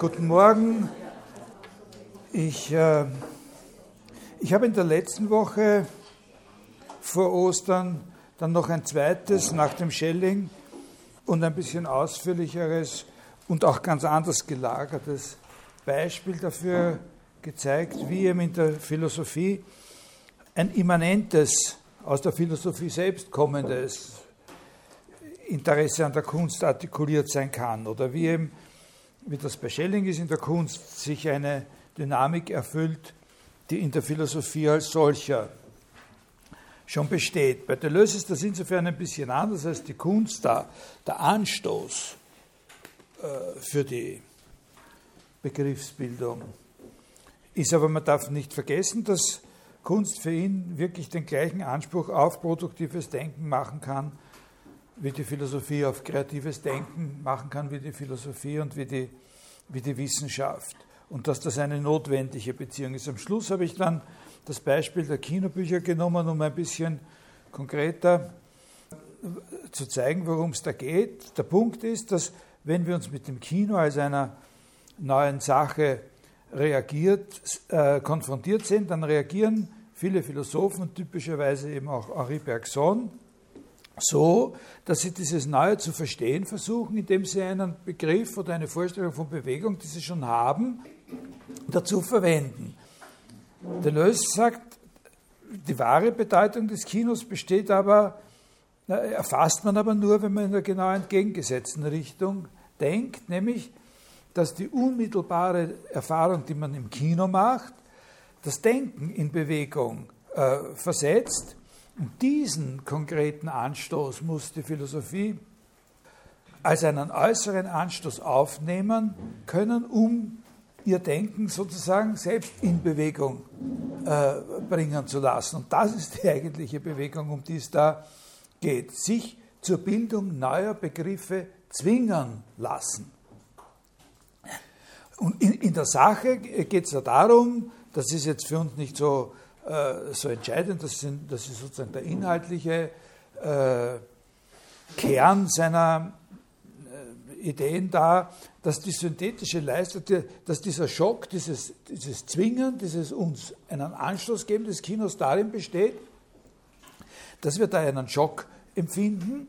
Guten Morgen. Ich, äh, ich habe in der letzten Woche vor Ostern dann noch ein zweites nach dem Schelling und ein bisschen ausführlicheres und auch ganz anders gelagertes Beispiel dafür gezeigt, wie eben in der Philosophie ein immanentes, aus der Philosophie selbst kommendes Interesse an der Kunst artikuliert sein kann oder wie eben wie das bei Schelling ist in der Kunst, sich eine Dynamik erfüllt, die in der Philosophie als solcher schon besteht. Bei Deleuze ist das insofern ein bisschen anders als die Kunst da, der Anstoß äh, für die Begriffsbildung ist. Aber man darf nicht vergessen, dass Kunst für ihn wirklich den gleichen Anspruch auf produktives Denken machen kann wie die Philosophie auf kreatives Denken machen kann, wie die Philosophie und wie die, wie die Wissenschaft. Und dass das eine notwendige Beziehung ist. Am Schluss habe ich dann das Beispiel der Kinobücher genommen, um ein bisschen konkreter zu zeigen, worum es da geht. Der Punkt ist, dass wenn wir uns mit dem Kino als einer neuen Sache reagiert, äh, konfrontiert sind, dann reagieren viele Philosophen, typischerweise eben auch Henri Bergson, so, dass sie dieses Neue zu verstehen versuchen, indem sie einen Begriff oder eine Vorstellung von Bewegung, die sie schon haben, dazu verwenden. Deleuze sagt, die wahre Bedeutung des Kinos besteht aber, erfasst man aber nur, wenn man in der genau entgegengesetzten Richtung denkt, nämlich, dass die unmittelbare Erfahrung, die man im Kino macht, das Denken in Bewegung äh, versetzt und diesen konkreten Anstoß muss die Philosophie als einen äußeren Anstoß aufnehmen können, um ihr Denken sozusagen selbst in Bewegung äh, bringen zu lassen. Und das ist die eigentliche Bewegung, um die es da geht. Sich zur Bildung neuer Begriffe zwingen lassen. Und in, in der Sache geht es ja darum, das ist jetzt für uns nicht so äh, so entscheidend. Das, sind, das ist sozusagen der inhaltliche äh, Kern seiner äh, Ideen da, dass die synthetische Leistung, dass dieser Schock, dieses, dieses Zwingen, dieses uns einen Anschluss geben des Kinos darin besteht, dass wir da einen Schock empfinden,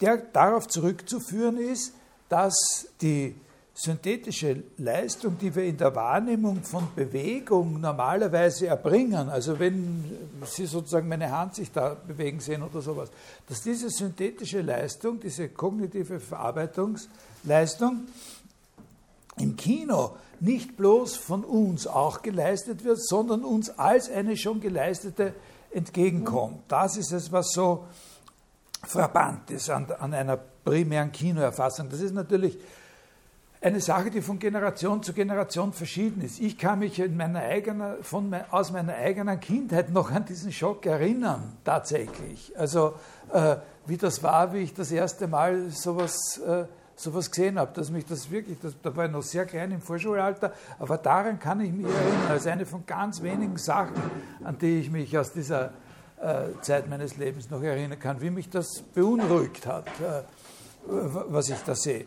der darauf zurückzuführen ist, dass die synthetische Leistung, die wir in der Wahrnehmung von Bewegung normalerweise erbringen, also wenn Sie sozusagen meine Hand sich da bewegen sehen oder sowas, dass diese synthetische Leistung, diese kognitive Verarbeitungsleistung im Kino nicht bloß von uns auch geleistet wird, sondern uns als eine schon geleistete entgegenkommt. Das ist es, was so frappant ist an, an einer primären Kinoerfassung. Das ist natürlich eine Sache, die von Generation zu Generation verschieden ist. Ich kann mich in meiner eigenen, von, aus meiner eigenen Kindheit noch an diesen Schock erinnern, tatsächlich. Also äh, wie das war, wie ich das erste Mal sowas, äh, sowas gesehen habe, dass mich das wirklich, das, da war ich noch sehr klein im Vorschulalter, aber daran kann ich mich erinnern, als eine von ganz wenigen Sachen, an die ich mich aus dieser äh, Zeit meines Lebens noch erinnern kann, wie mich das beunruhigt hat, äh, was ich da sehe.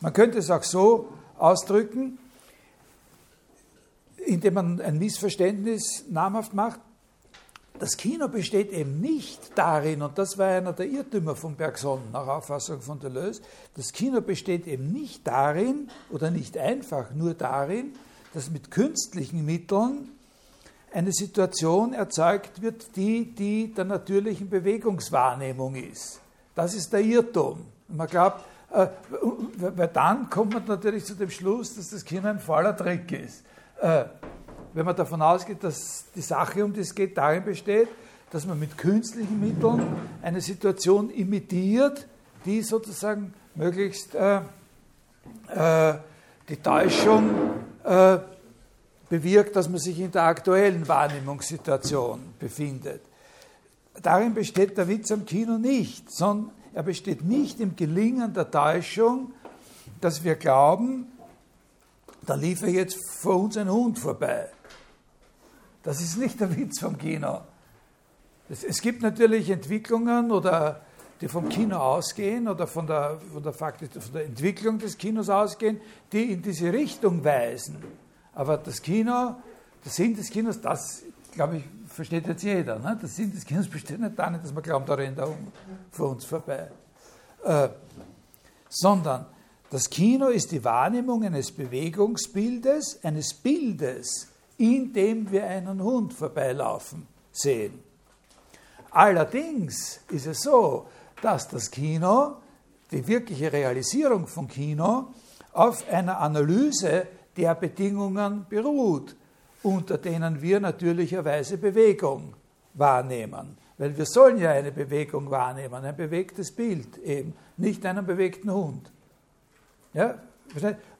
Man könnte es auch so ausdrücken, indem man ein Missverständnis namhaft macht. Das Kino besteht eben nicht darin, und das war einer der Irrtümer von Bergson nach Auffassung von Deleuze, das Kino besteht eben nicht darin oder nicht einfach nur darin, dass mit künstlichen Mitteln eine Situation erzeugt wird, die die der natürlichen Bewegungswahrnehmung ist. Das ist der Irrtum. Man glaubt, äh, weil dann kommt man natürlich zu dem Schluss, dass das Kino ein voller Trick ist. Äh, wenn man davon ausgeht, dass die Sache, um die es geht, darin besteht, dass man mit künstlichen Mitteln eine Situation imitiert, die sozusagen möglichst äh, äh, die Täuschung bewirkt, dass man sich in der aktuellen Wahrnehmungssituation befindet. Darin besteht der Witz am Kino nicht, sondern er besteht nicht im Gelingen der Täuschung, dass wir glauben, da lief er jetzt vor uns ein Hund vorbei. Das ist nicht der Witz vom Kino. Es, es gibt natürlich Entwicklungen oder die vom Kino ausgehen oder von der, von der, Faktik, von der Entwicklung des Kinos ausgehen, die in diese Richtung weisen. Aber das Kino, der Sinn des Kinos, das, glaube ich, versteht jetzt jeder. Ne? Der Sinn des Kinos besteht nicht darin, dass man glaubt, da rennt er um, vor uns vorbei. Äh, sondern das Kino ist die Wahrnehmung eines Bewegungsbildes, eines Bildes, in dem wir einen Hund vorbeilaufen sehen. Allerdings ist es so, dass das Kino, die wirkliche Realisierung von Kino, auf einer Analyse der Bedingungen beruht, unter denen wir natürlicherweise Bewegung wahrnehmen. Weil wir sollen ja eine Bewegung wahrnehmen, ein bewegtes Bild eben, nicht einen bewegten Hund. Ja,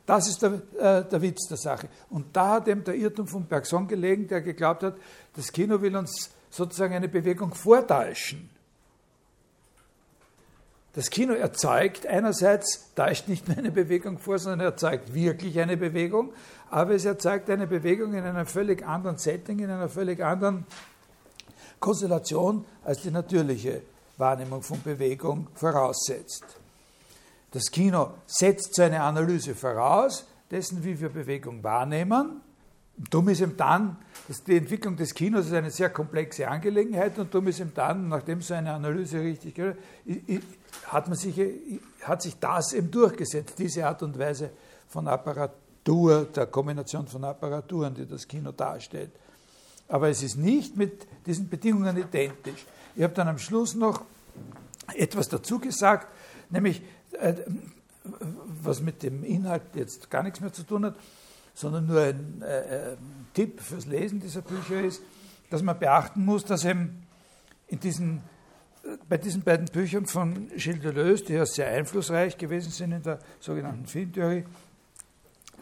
das ist der, äh, der Witz der Sache. Und da hat eben der Irrtum von Bergson gelegen, der geglaubt hat, das Kino will uns sozusagen eine Bewegung vortäuschen. Das Kino erzeugt einerseits, täuscht nicht nur eine Bewegung vor, sondern erzeugt wirklich eine Bewegung, aber es erzeugt eine Bewegung in einem völlig anderen Setting, in einer völlig anderen Konstellation, als die natürliche Wahrnehmung von Bewegung voraussetzt. Das Kino setzt seine Analyse voraus, dessen, wie wir Bewegung wahrnehmen. Darum ist ihm dann, dass die Entwicklung des Kinos ist eine sehr komplexe Angelegenheit und darum ist ihm dann, nachdem so eine Analyse richtig gehört, hat, man sich, hat sich das eben durchgesetzt, diese Art und Weise von Apparatur, der Kombination von Apparaturen, die das Kino darstellt. Aber es ist nicht mit diesen Bedingungen identisch. Ich habe dann am Schluss noch etwas dazu gesagt, nämlich äh, was mit dem Inhalt jetzt gar nichts mehr zu tun hat, sondern nur ein äh, äh, Tipp fürs Lesen dieser Bücher ist, dass man beachten muss, dass eben in diesen, bei diesen beiden Büchern von Gilles Deleuze, die ja sehr einflussreich gewesen sind in der sogenannten Filmtheorie,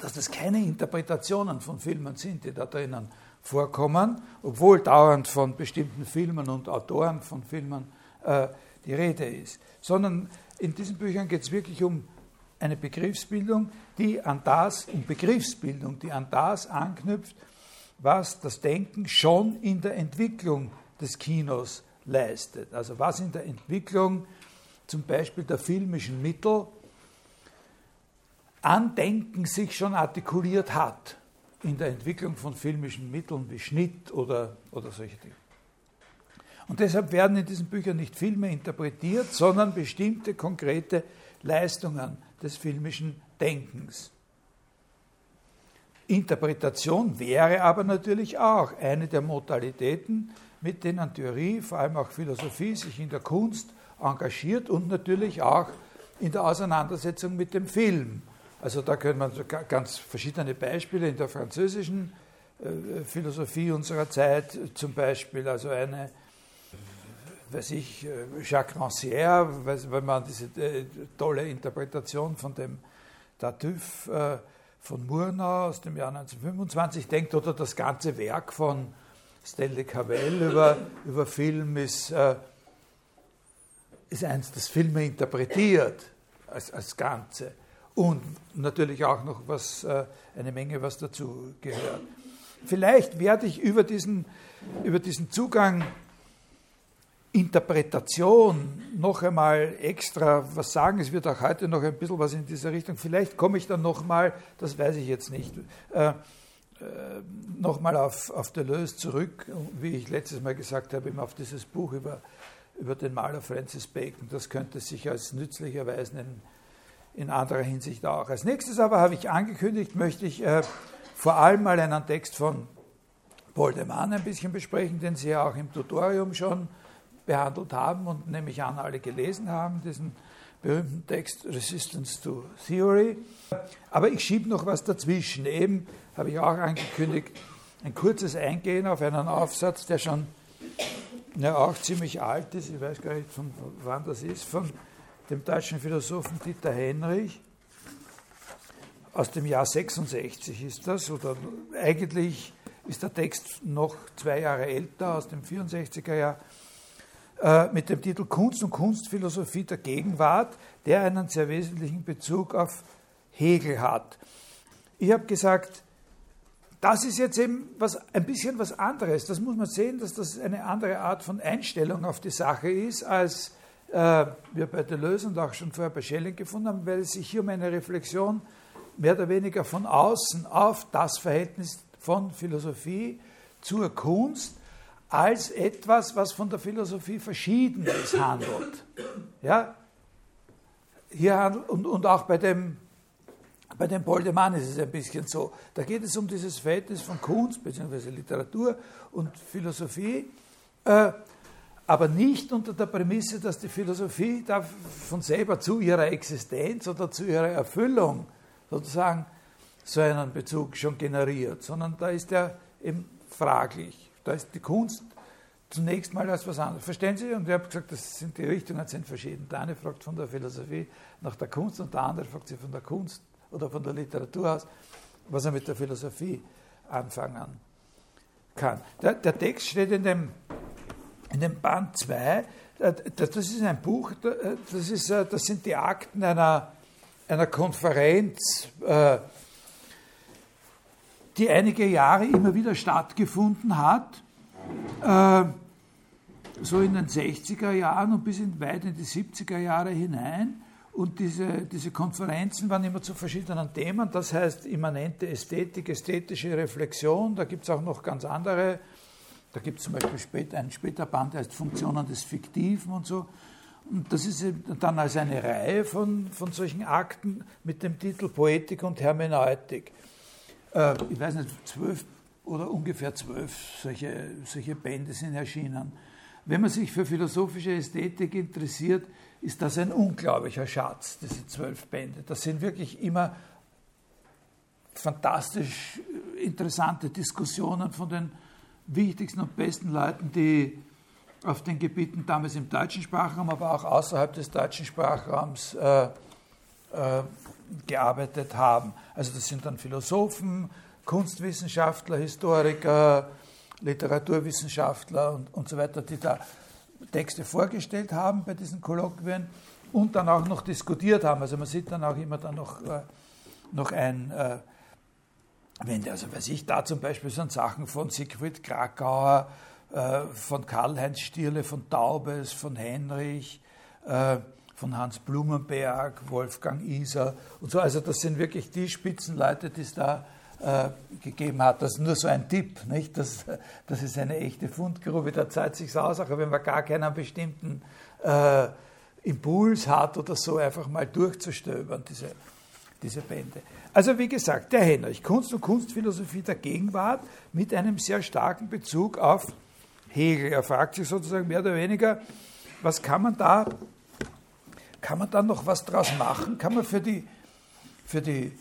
dass das keine Interpretationen von Filmen sind, die da drinnen vorkommen, obwohl dauernd von bestimmten Filmen und Autoren von Filmen äh, die Rede ist, sondern in diesen Büchern geht es wirklich um eine Begriffsbildung, die an das, um Begriffsbildung, die an das anknüpft, was das Denken schon in der Entwicklung des Kinos leistet. Also was in der Entwicklung zum Beispiel der filmischen Mittel an Denken sich schon artikuliert hat in der Entwicklung von filmischen Mitteln wie Schnitt oder, oder solche Dinge. Und deshalb werden in diesen Büchern nicht Filme interpretiert, sondern bestimmte konkrete Leistungen des filmischen Denkens. Interpretation wäre aber natürlich auch eine der Modalitäten, mit denen Theorie, vor allem auch Philosophie, sich in der Kunst engagiert und natürlich auch in der Auseinandersetzung mit dem Film. Also da können man ganz verschiedene Beispiele in der französischen äh, Philosophie unserer Zeit, zum Beispiel also eine weiß ich, äh, Jacques Rancière, wenn man diese äh, tolle Interpretation von dem Tartuffe äh, von Murnau aus dem Jahr 1925 denkt, oder das ganze Werk von Stanley Cavell über, über Film ist, ist eins, das Filme interpretiert als, als Ganze. Und natürlich auch noch was, eine Menge, was dazu gehört. Vielleicht werde ich über diesen, über diesen Zugang Interpretation noch einmal extra was sagen. Es wird auch heute noch ein bisschen was in dieser Richtung. Vielleicht komme ich dann noch mal, das weiß ich jetzt nicht, äh, äh, noch mal auf, auf Deleuze zurück, wie ich letztes Mal gesagt habe, eben auf dieses Buch über, über den Maler Francis Bacon. Das könnte sich als nützlich erweisen in, in anderer Hinsicht auch. Als nächstes aber habe ich angekündigt, möchte ich äh, vor allem mal einen Text von Paul de Man ein bisschen besprechen, den Sie ja auch im Tutorium schon behandelt haben und nehme ich an, alle gelesen haben, diesen berühmten Text Resistance to Theory. Aber ich schiebe noch was dazwischen. Eben habe ich auch angekündigt, ein kurzes Eingehen auf einen Aufsatz, der schon ja, auch ziemlich alt ist, ich weiß gar nicht, von wann das ist, von dem deutschen Philosophen Dieter Henrich. Aus dem Jahr 66 ist das, oder eigentlich ist der Text noch zwei Jahre älter, aus dem 64er Jahr. Äh, mit dem Titel Kunst und Kunstphilosophie der Gegenwart, der einen sehr wesentlichen Bezug auf Hegel hat. Ich habe gesagt, das ist jetzt eben was, ein bisschen was anderes. Das muss man sehen, dass das eine andere Art von Einstellung auf die Sache ist, als äh, wir bei Deleuze und auch schon vorher bei Schelling gefunden haben, weil es sich hier um eine Reflexion mehr oder weniger von außen auf das Verhältnis von Philosophie zur Kunst als etwas, was von der Philosophie verschieden ist, handelt. Ja? Hier handelt und, und auch bei dem, bei dem Boldemann ist es ein bisschen so. Da geht es um dieses Verhältnis von Kunst bzw. Literatur und Philosophie. Äh, aber nicht unter der Prämisse, dass die Philosophie da von selber zu ihrer Existenz oder zu ihrer Erfüllung sozusagen so einen Bezug schon generiert, sondern da ist er eben fraglich. Da ist die Kunst zunächst mal als was anderes. Verstehen Sie? Und ich habe gesagt, das sind die Richtungen sind verschieden. Der eine fragt von der Philosophie nach der Kunst und der andere fragt sich von der Kunst oder von der Literatur aus, was er mit der Philosophie anfangen kann. Der, der Text steht in dem in dem Band 2, äh, das ist ein Buch, äh, das, ist, äh, das sind die Akten einer, einer Konferenz, die einige Jahre immer wieder stattgefunden hat, so in den 60er Jahren und bis in weit in die 70er Jahre hinein. Und diese, diese Konferenzen waren immer zu verschiedenen Themen, das heißt immanente Ästhetik, ästhetische Reflexion, da gibt es auch noch ganz andere da gibt es zum Beispiel später, ein später Band, der heißt Funktionen des Fiktiven und so. Und das ist dann als eine Reihe von, von solchen Akten mit dem Titel Poetik und Hermeneutik. Äh, ich weiß nicht, zwölf oder ungefähr zwölf solche, solche Bände sind erschienen. Wenn man sich für philosophische Ästhetik interessiert, ist das ein unglaublicher Schatz, diese zwölf Bände. Das sind wirklich immer fantastisch interessante Diskussionen von den wichtigsten und besten Leuten, die auf den Gebieten damals im deutschen Sprachraum, aber auch außerhalb des deutschen Sprachraums äh, äh, gearbeitet haben. Also das sind dann Philosophen, Kunstwissenschaftler, Historiker, Literaturwissenschaftler und, und so weiter, die da Texte vorgestellt haben bei diesen Kolloquien und dann auch noch diskutiert haben. Also man sieht dann auch immer dann noch, äh, noch ein äh, wenn, also weiß ich, da zum Beispiel sind Sachen von Siegfried Krakauer, äh, von Karl-Heinz Stierle, von Taubes, von Henrich, von Hans Blumenberg, Wolfgang Iser und so. Also das sind wirklich die Spitzenleute, die es da äh, gegeben hat. Das ist nur so ein Tipp, nicht? Das, das ist eine echte Fundgrube, da zahlt sich aus, auch wenn man gar keinen bestimmten äh, Impuls hat oder so, einfach mal durchzustöbern, diese, diese Bände. Also wie gesagt, der Henrich, Kunst und Kunstphilosophie der Gegenwart mit einem sehr starken Bezug auf Hegel. Er fragt sich sozusagen mehr oder weniger, was kann man da, kann man da noch was draus machen? Kann man für die, für die,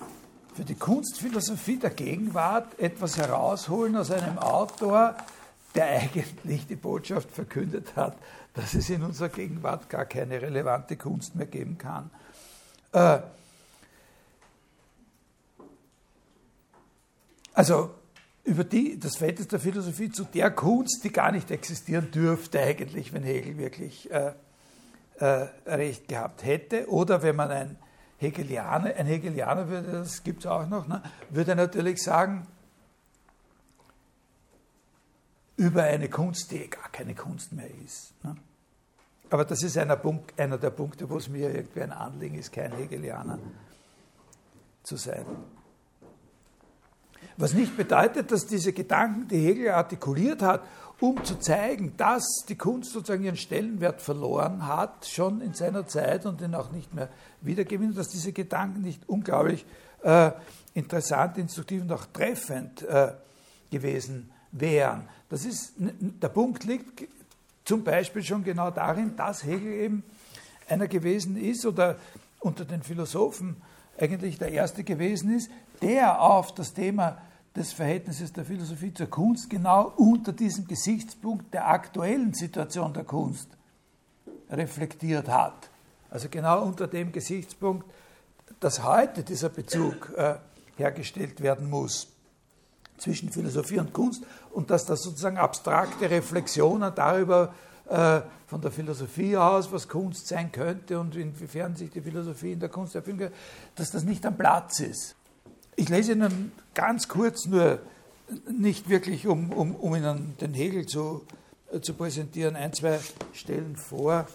für die Kunstphilosophie der Gegenwart etwas herausholen aus einem Autor, der eigentlich die Botschaft verkündet hat, dass es in unserer Gegenwart gar keine relevante Kunst mehr geben kann? Äh, Also über die, das Verhältnis der Philosophie zu der Kunst, die gar nicht existieren dürfte eigentlich, wenn Hegel wirklich äh, äh, recht gehabt hätte. Oder wenn man ein Hegelianer, ein Hegelianer würde, das gibt es auch noch, ne, würde natürlich sagen, über eine Kunst, die gar keine Kunst mehr ist. Ne? Aber das ist einer, Punkt, einer der Punkte, wo es mir irgendwie ein Anliegen ist, kein Hegelianer zu sein. Was nicht bedeutet, dass diese Gedanken, die Hegel artikuliert hat, um zu zeigen, dass die Kunst sozusagen ihren Stellenwert verloren hat, schon in seiner Zeit und den auch nicht mehr wiedergewinnt, dass diese Gedanken nicht unglaublich äh, interessant, instruktiv und auch treffend äh, gewesen wären. Das ist, der Punkt liegt zum Beispiel schon genau darin, dass Hegel eben einer gewesen ist oder unter den Philosophen eigentlich der erste gewesen ist, der auf das Thema des Verhältnisses der Philosophie zur Kunst genau unter diesem Gesichtspunkt der aktuellen Situation der Kunst reflektiert hat. Also genau unter dem Gesichtspunkt, dass heute dieser Bezug äh, hergestellt werden muss zwischen Philosophie und Kunst und dass das sozusagen abstrakte Reflexionen darüber äh, von der Philosophie aus, was Kunst sein könnte und inwiefern sich die Philosophie in der Kunst erfüllen kann, dass das nicht am Platz ist. Ich lese Ihnen ganz kurz nur, nicht wirklich, um, um, um Ihnen den Hegel zu, äh, zu präsentieren, ein, zwei Stellen vor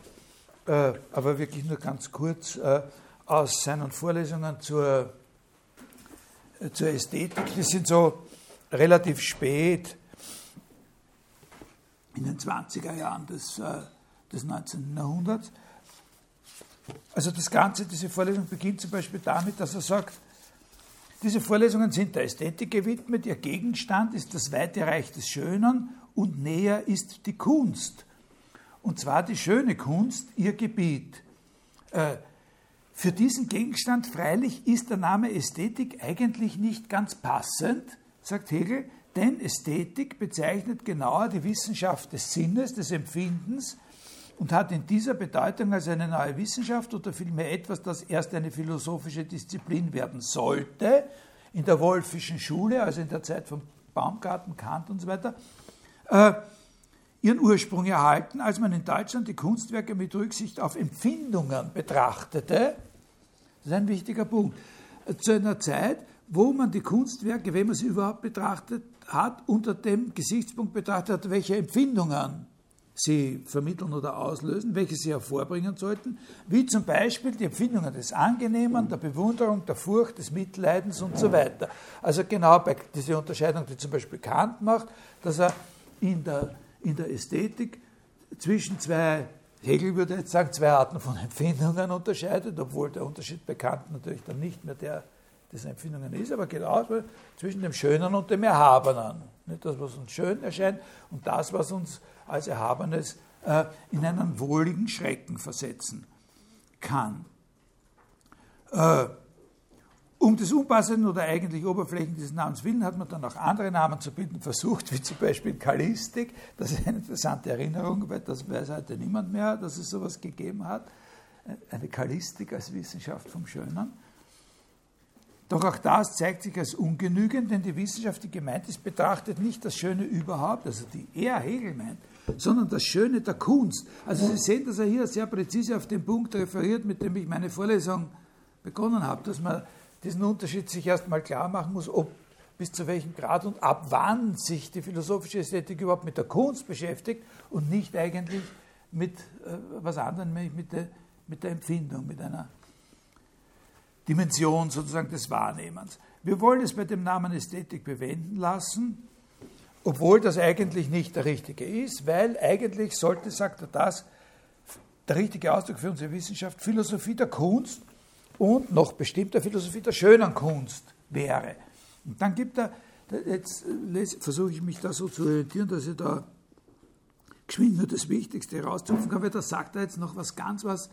äh, aber wirklich nur ganz kurz, äh, aus seinen Vorlesungen zur, äh, zur Ästhetik. Die sind so relativ spät in den 20er Jahren des, äh, des 19. Jahrhunderts. Also das Ganze, diese Vorlesung beginnt zum Beispiel damit, dass er sagt, diese Vorlesungen sind der Ästhetik gewidmet, ihr Gegenstand ist das weite Reich des Schönen und näher ist die Kunst. Und zwar die schöne Kunst, ihr Gebiet. Äh, für diesen Gegenstand freilich ist der Name Ästhetik eigentlich nicht ganz passend, sagt Hegel, denn Ästhetik bezeichnet genauer die Wissenschaft des Sinnes, des Empfindens und hat in dieser Bedeutung als eine neue Wissenschaft oder vielmehr etwas, das erst eine philosophische Disziplin werden sollte, in der Wolfischen Schule, also in der Zeit von Baumgarten, Kant und so weiter, äh, ihren Ursprung erhalten, als man in Deutschland die Kunstwerke mit Rücksicht auf Empfindungen betrachtete. Das ist ein wichtiger Punkt. Zu einer Zeit, wo man die Kunstwerke, wenn man sie überhaupt betrachtet hat, unter dem Gesichtspunkt betrachtet hat, welche Empfindungen sie vermitteln oder auslösen, welche sie hervorbringen sollten, wie zum Beispiel die Empfindungen des Angenehmen, der Bewunderung, der Furcht, des Mitleidens und so weiter. Also genau bei dieser Unterscheidung, die zum Beispiel Kant macht, dass er in der, in der Ästhetik zwischen zwei, Hegel würde jetzt sagen, zwei Arten von Empfindungen unterscheidet, obwohl der Unterschied bei Kant natürlich dann nicht mehr der des Empfindungen ist, aber genau zwischen dem Schönen und dem Erhabenen. Nicht das, was uns schön erscheint und das, was uns als Erhabenes äh, in einen wohligen Schrecken versetzen kann. Äh, um des unpassenden oder eigentlich Oberflächen dieses Namens willen hat man dann auch andere Namen zu bilden versucht, wie zum Beispiel Kalistik. Das ist eine interessante Erinnerung, weil das weiß heute niemand mehr, dass es sowas gegeben hat. Eine Kalistik als Wissenschaft vom Schönen. Doch auch das zeigt sich als ungenügend, denn die Wissenschaft, die gemeint ist, betrachtet nicht das Schöne überhaupt, also die er Hegel meint, sondern das Schöne der Kunst. Also Sie sehen, dass er hier sehr präzise auf den Punkt referiert, mit dem ich meine Vorlesung begonnen habe, dass man diesen Unterschied sich erstmal klar machen muss, ob bis zu welchem Grad und ab wann sich die philosophische Ästhetik überhaupt mit der Kunst beschäftigt und nicht eigentlich mit äh, was anderem, nämlich mit der, mit der Empfindung, mit einer Dimension sozusagen des Wahrnehmens. Wir wollen es bei dem Namen Ästhetik bewenden lassen, obwohl das eigentlich nicht der richtige ist, weil eigentlich sollte, sagt er das, der richtige Ausdruck für unsere Wissenschaft Philosophie der Kunst und noch bestimmter Philosophie der schönen Kunst wäre. Und dann gibt er, jetzt versuche ich mich da so zu orientieren, dass ich da geschwind nur das Wichtigste rauszupfen kann, weil da sagt er jetzt noch was ganz was,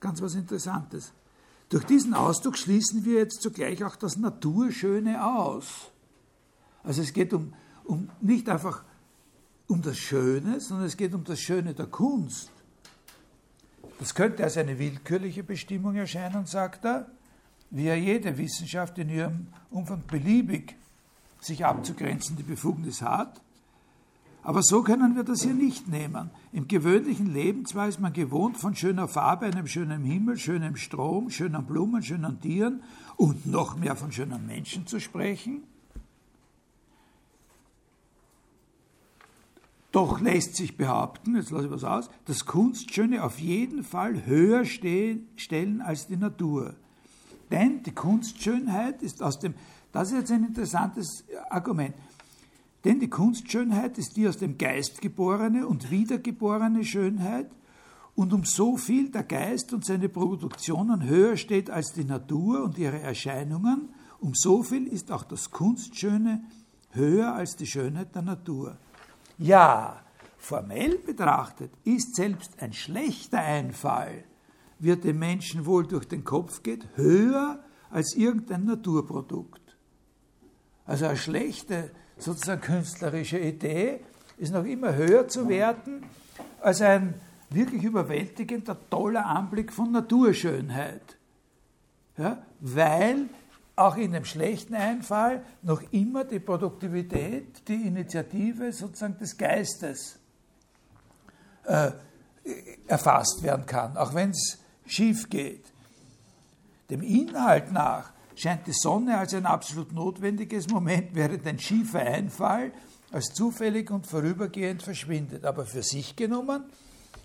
ganz was Interessantes. Durch diesen Ausdruck schließen wir jetzt zugleich auch das Naturschöne aus. Also es geht um um, nicht einfach um das Schöne, sondern es geht um das Schöne der Kunst. Das könnte als eine willkürliche Bestimmung erscheinen, sagt er, wie ja jede Wissenschaft in ihrem Umfang beliebig sich abzugrenzen die Befugnis hat. Aber so können wir das hier nicht nehmen. Im gewöhnlichen Leben zwar ist man gewohnt, von schöner Farbe, einem schönen Himmel, schönem Strom, schönen Blumen, schönen Tieren und noch mehr von schönen Menschen zu sprechen. Doch lässt sich behaupten, jetzt lasse ich was aus, dass Kunstschöne auf jeden Fall höher stehen, stellen als die Natur. Denn die Kunstschönheit ist aus dem, das ist jetzt ein interessantes Argument, denn die Kunstschönheit ist die aus dem Geist geborene und wiedergeborene Schönheit und um so viel der Geist und seine Produktionen höher steht als die Natur und ihre Erscheinungen, um so viel ist auch das Kunstschöne höher als die Schönheit der Natur. Ja, formell betrachtet ist selbst ein schlechter Einfall, wird dem Menschen wohl durch den Kopf geht, höher als irgendein Naturprodukt. Also eine schlechte, sozusagen künstlerische Idee ist noch immer höher zu werten als ein wirklich überwältigender, toller Anblick von Naturschönheit. Ja, weil auch in dem schlechten Einfall noch immer die Produktivität, die Initiative sozusagen des Geistes äh, erfasst werden kann, auch wenn es schief geht. Dem Inhalt nach scheint die Sonne als ein absolut notwendiges Moment, während ein schiefer Einfall als zufällig und vorübergehend verschwindet. Aber für sich genommen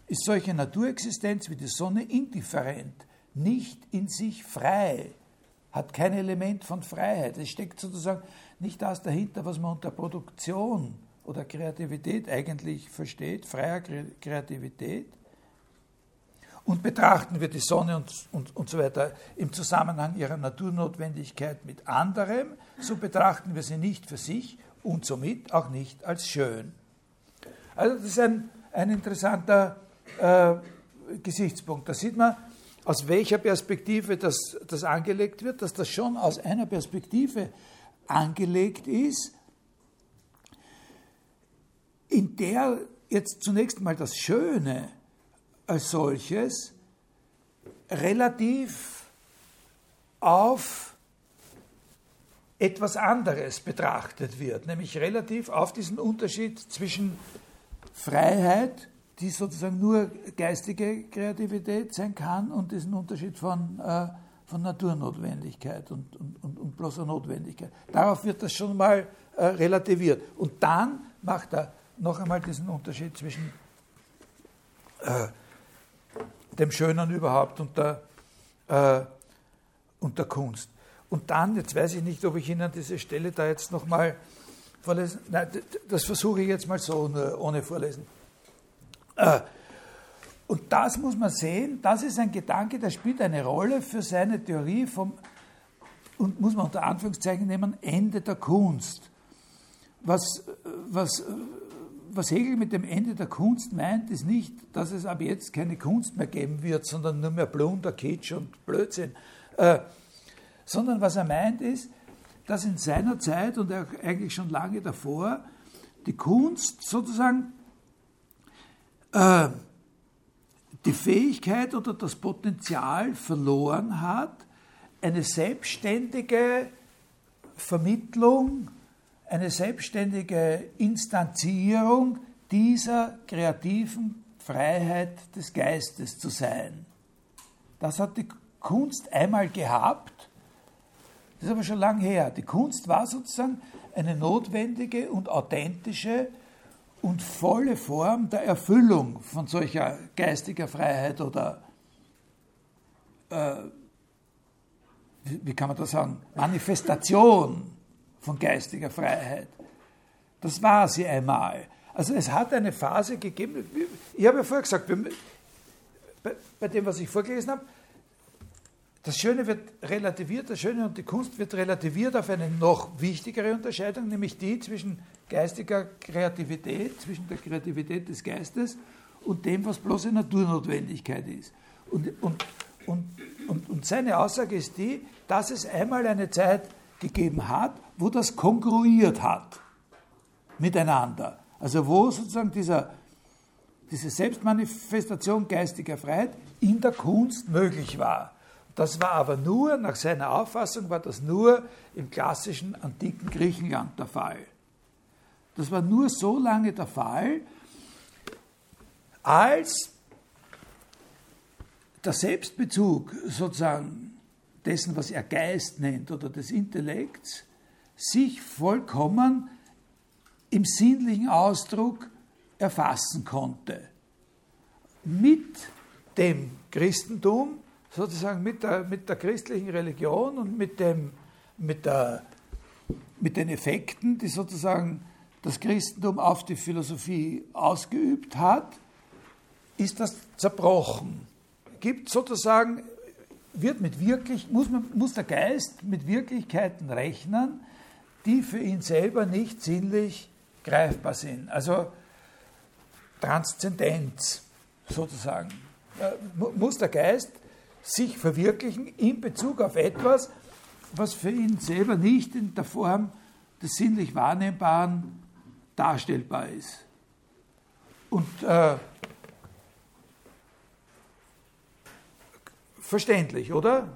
ist solche Naturexistenz wie die Sonne indifferent, nicht in sich frei, hat kein Element von Freiheit. Es steckt sozusagen nicht das dahinter, was man unter Produktion oder Kreativität eigentlich versteht, freier Kreativität. Und betrachten wir die Sonne und, und, und so weiter im Zusammenhang ihrer Naturnotwendigkeit mit anderem, so betrachten wir sie nicht für sich und somit auch nicht als schön. Also das ist ein, ein interessanter äh, Gesichtspunkt. Da sieht man, aus welcher Perspektive das, das angelegt wird, dass das schon aus einer Perspektive angelegt ist, in der jetzt zunächst mal das Schöne als solches relativ auf etwas anderes betrachtet wird, nämlich relativ auf diesen Unterschied zwischen Freiheit die sozusagen nur geistige Kreativität sein kann und diesen Unterschied von, äh, von Naturnotwendigkeit und, und, und, und, bloßer Notwendigkeit. Darauf wird das schon mal äh, relativiert. Und dann macht er noch einmal diesen Unterschied zwischen äh, dem Schönen überhaupt und der, äh, und der Kunst. Und dann, jetzt weiß ich nicht, ob ich Ihnen diese Stelle da jetzt nochmal vorlesen, nein, das versuche ich jetzt mal so ohne, Vorlesen. Äh, und das muss man sehen, das ist ein Gedanke, der spielt eine Rolle für seine Theorie vom, und muss man unter Anführungszeichen nehmen, Ende der Kunst. Was, was, was Hegel mit dem Ende der Kunst meint, ist nicht, dass es ab jetzt keine Kunst mehr geben wird, sondern nur mehr Blunder, Kitsch und Blödsinn. Äh, sondern was er meint ist, dass in seiner Zeit und eigentlich schon lange davor die Kunst sozusagen äh, die Fähigkeit oder das Potenzial verloren hat, eine selbstständige Vermittlung, eine selbstständige Instanzierung dieser kreativen Freiheit des Geistes zu sein. Das hat die Kunst einmal gehabt, das ist aber schon lange her. Die Kunst war sozusagen eine notwendige und authentische und volle Form der Erfüllung von solcher geistiger Freiheit oder, äh, wie, wie kann man das sagen, Manifestation von geistiger Freiheit. Das war sie einmal. Also es hat eine Phase gegeben, ich habe ja vorher gesagt, bei, dem, was ich vorgelesen habe, das Schöne wird relativiert, das Schöne und die Kunst wird relativiert auf eine noch wichtigere Unterscheidung, nämlich die zwischen geistiger Kreativität, zwischen der Kreativität des Geistes und dem, was bloße Naturnotwendigkeit ist. Und, und, und, und, und seine Aussage ist die, dass es einmal eine Zeit gegeben hat, wo das kongruiert hat miteinander. Also wo sozusagen dieser, diese Selbstmanifestation geistiger Freiheit in der Kunst möglich war. Das war aber nur, nach seiner Auffassung, war das nur im klassischen antiken Griechenland der Fall. Das war nur so lange der Fall, als der Selbstbezug sozusagen dessen, was er Geist nennt oder des Intellekts, sich vollkommen im sinnlichen Ausdruck erfassen konnte. Mit dem Christentum sozusagen mit der, mit der christlichen Religion und mit, dem, mit, der, mit den Effekten, die sozusagen das Christentum auf die Philosophie ausgeübt hat, ist das zerbrochen. Gibt sozusagen, wird mit wirklich, muss, man, muss der Geist mit Wirklichkeiten rechnen, die für ihn selber nicht sinnlich greifbar sind. Also Transzendenz sozusagen. Muss der Geist sich verwirklichen in Bezug auf etwas, was für ihn selber nicht in der Form des sinnlich Wahrnehmbaren darstellbar ist. Und äh, verständlich, oder?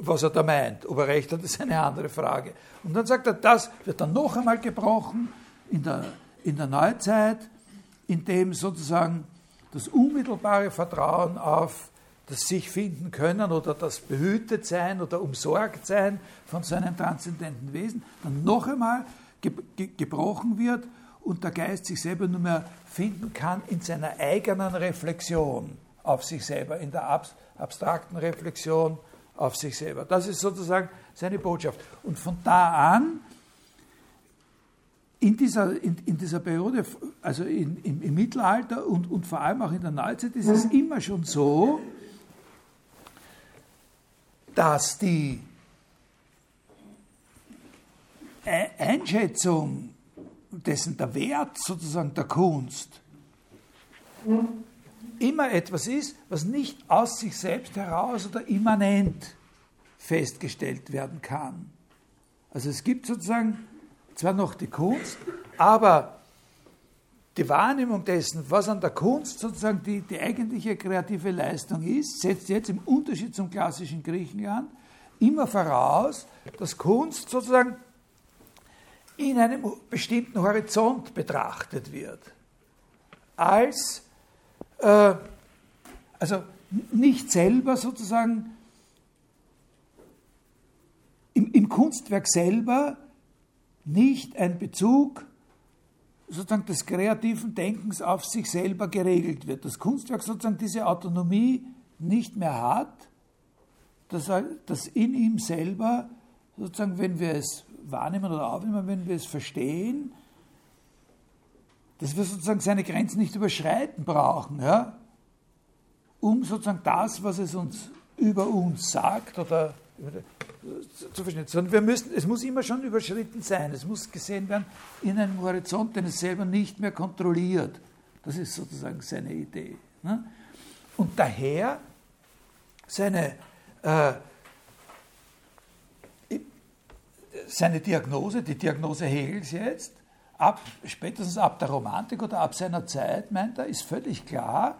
Was er da meint. Ob er recht hat, ist eine andere Frage. Und dann sagt er, das wird dann noch einmal gebrochen in der, in der Neuzeit, in dem sozusagen das unmittelbare Vertrauen auf das sich finden können oder das behütet sein oder umsorgt sein von so einem transzendenten Wesen, dann noch einmal ge ge gebrochen wird und der Geist sich selber nur mehr finden kann in seiner eigenen Reflexion auf sich selber, in der abstrakten Reflexion auf sich selber. Das ist sozusagen seine Botschaft. Und von da an, in dieser, in, in dieser Periode, also in, im, im, Mittelalter und, und vor allem auch in der Neuzeit, ist es immer schon so, dass die Einschätzung dessen der Wert sozusagen der Kunst immer etwas ist, was nicht aus sich selbst heraus oder immanent festgestellt werden kann. Also es gibt sozusagen zwar noch die Kunst, aber die Wahrnehmung dessen, was an der Kunst sozusagen die, die eigentliche kreative Leistung ist, setzt jetzt im Unterschied zum klassischen Griechenland immer voraus, dass Kunst sozusagen in einem bestimmten Horizont betrachtet wird. Als, äh, also nicht selber sozusagen im, im Kunstwerk selber nicht ein Bezug sozusagen des kreativen Denkens auf sich selber geregelt wird. Das Kunstwerk sozusagen diese Autonomie nicht mehr hat, dass, dass in ihm selber sozusagen, wenn wir es wahrnehmen oder aufnehmen, wenn wir es verstehen, dass wir sozusagen seine Grenzen nicht überschreiten brauchen, ja? um sozusagen das, was es uns über uns sagt oder zu verstehen. Sondern wir müssen, es muss immer schon überschritten sein. Es muss gesehen werden in einem Horizont, den es selber nicht mehr kontrolliert. Das ist sozusagen seine Idee. Ne? Und daher seine äh, seine Diagnose, die Diagnose Hegels jetzt, ab, spätestens ab der Romantik oder ab seiner Zeit, meint er, ist völlig klar,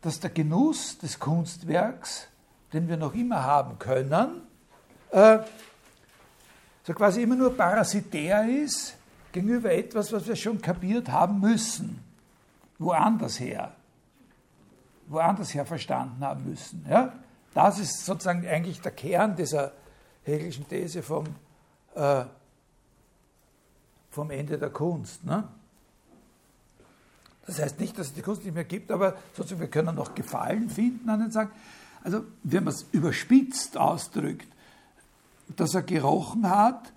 dass der Genuss des Kunstwerks, den wir noch immer haben können, äh, so quasi immer nur parasitär ist gegenüber etwas, was wir schon kapiert haben müssen, woanders her, woanders her verstanden haben müssen. Ja? Das ist sozusagen eigentlich der Kern dieser Hegelischen These vom äh, vom Ende der Kunst. Ne? Das heißt nicht, dass es die Kunst nicht mehr gibt, aber sozusagen wir können noch Gefallen finden an den Sachen. Also wenn man es überspitzt ausdrückt, dass er gerochen hat,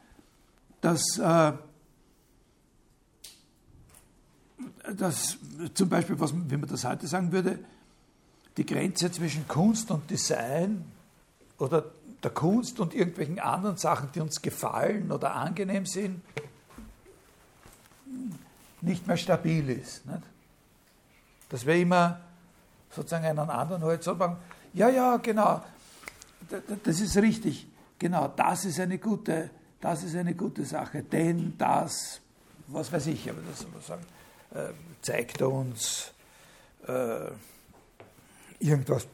dass, äh, dass zum Beispiel, was, wenn man das heute sagen würde, die Grenze zwischen Kunst und Design oder der Kunst und irgendwelchen anderen Sachen, die uns gefallen oder angenehm sind, nicht mehr stabil ist. Nicht? Dass wir immer sozusagen einen anderen Horizont machen. Ja, ja, genau, das ist richtig. Genau, das ist eine gute, das ist eine gute Sache, denn das, was weiß ich, aber das soll sagen, äh, zeigt uns äh, irgendwas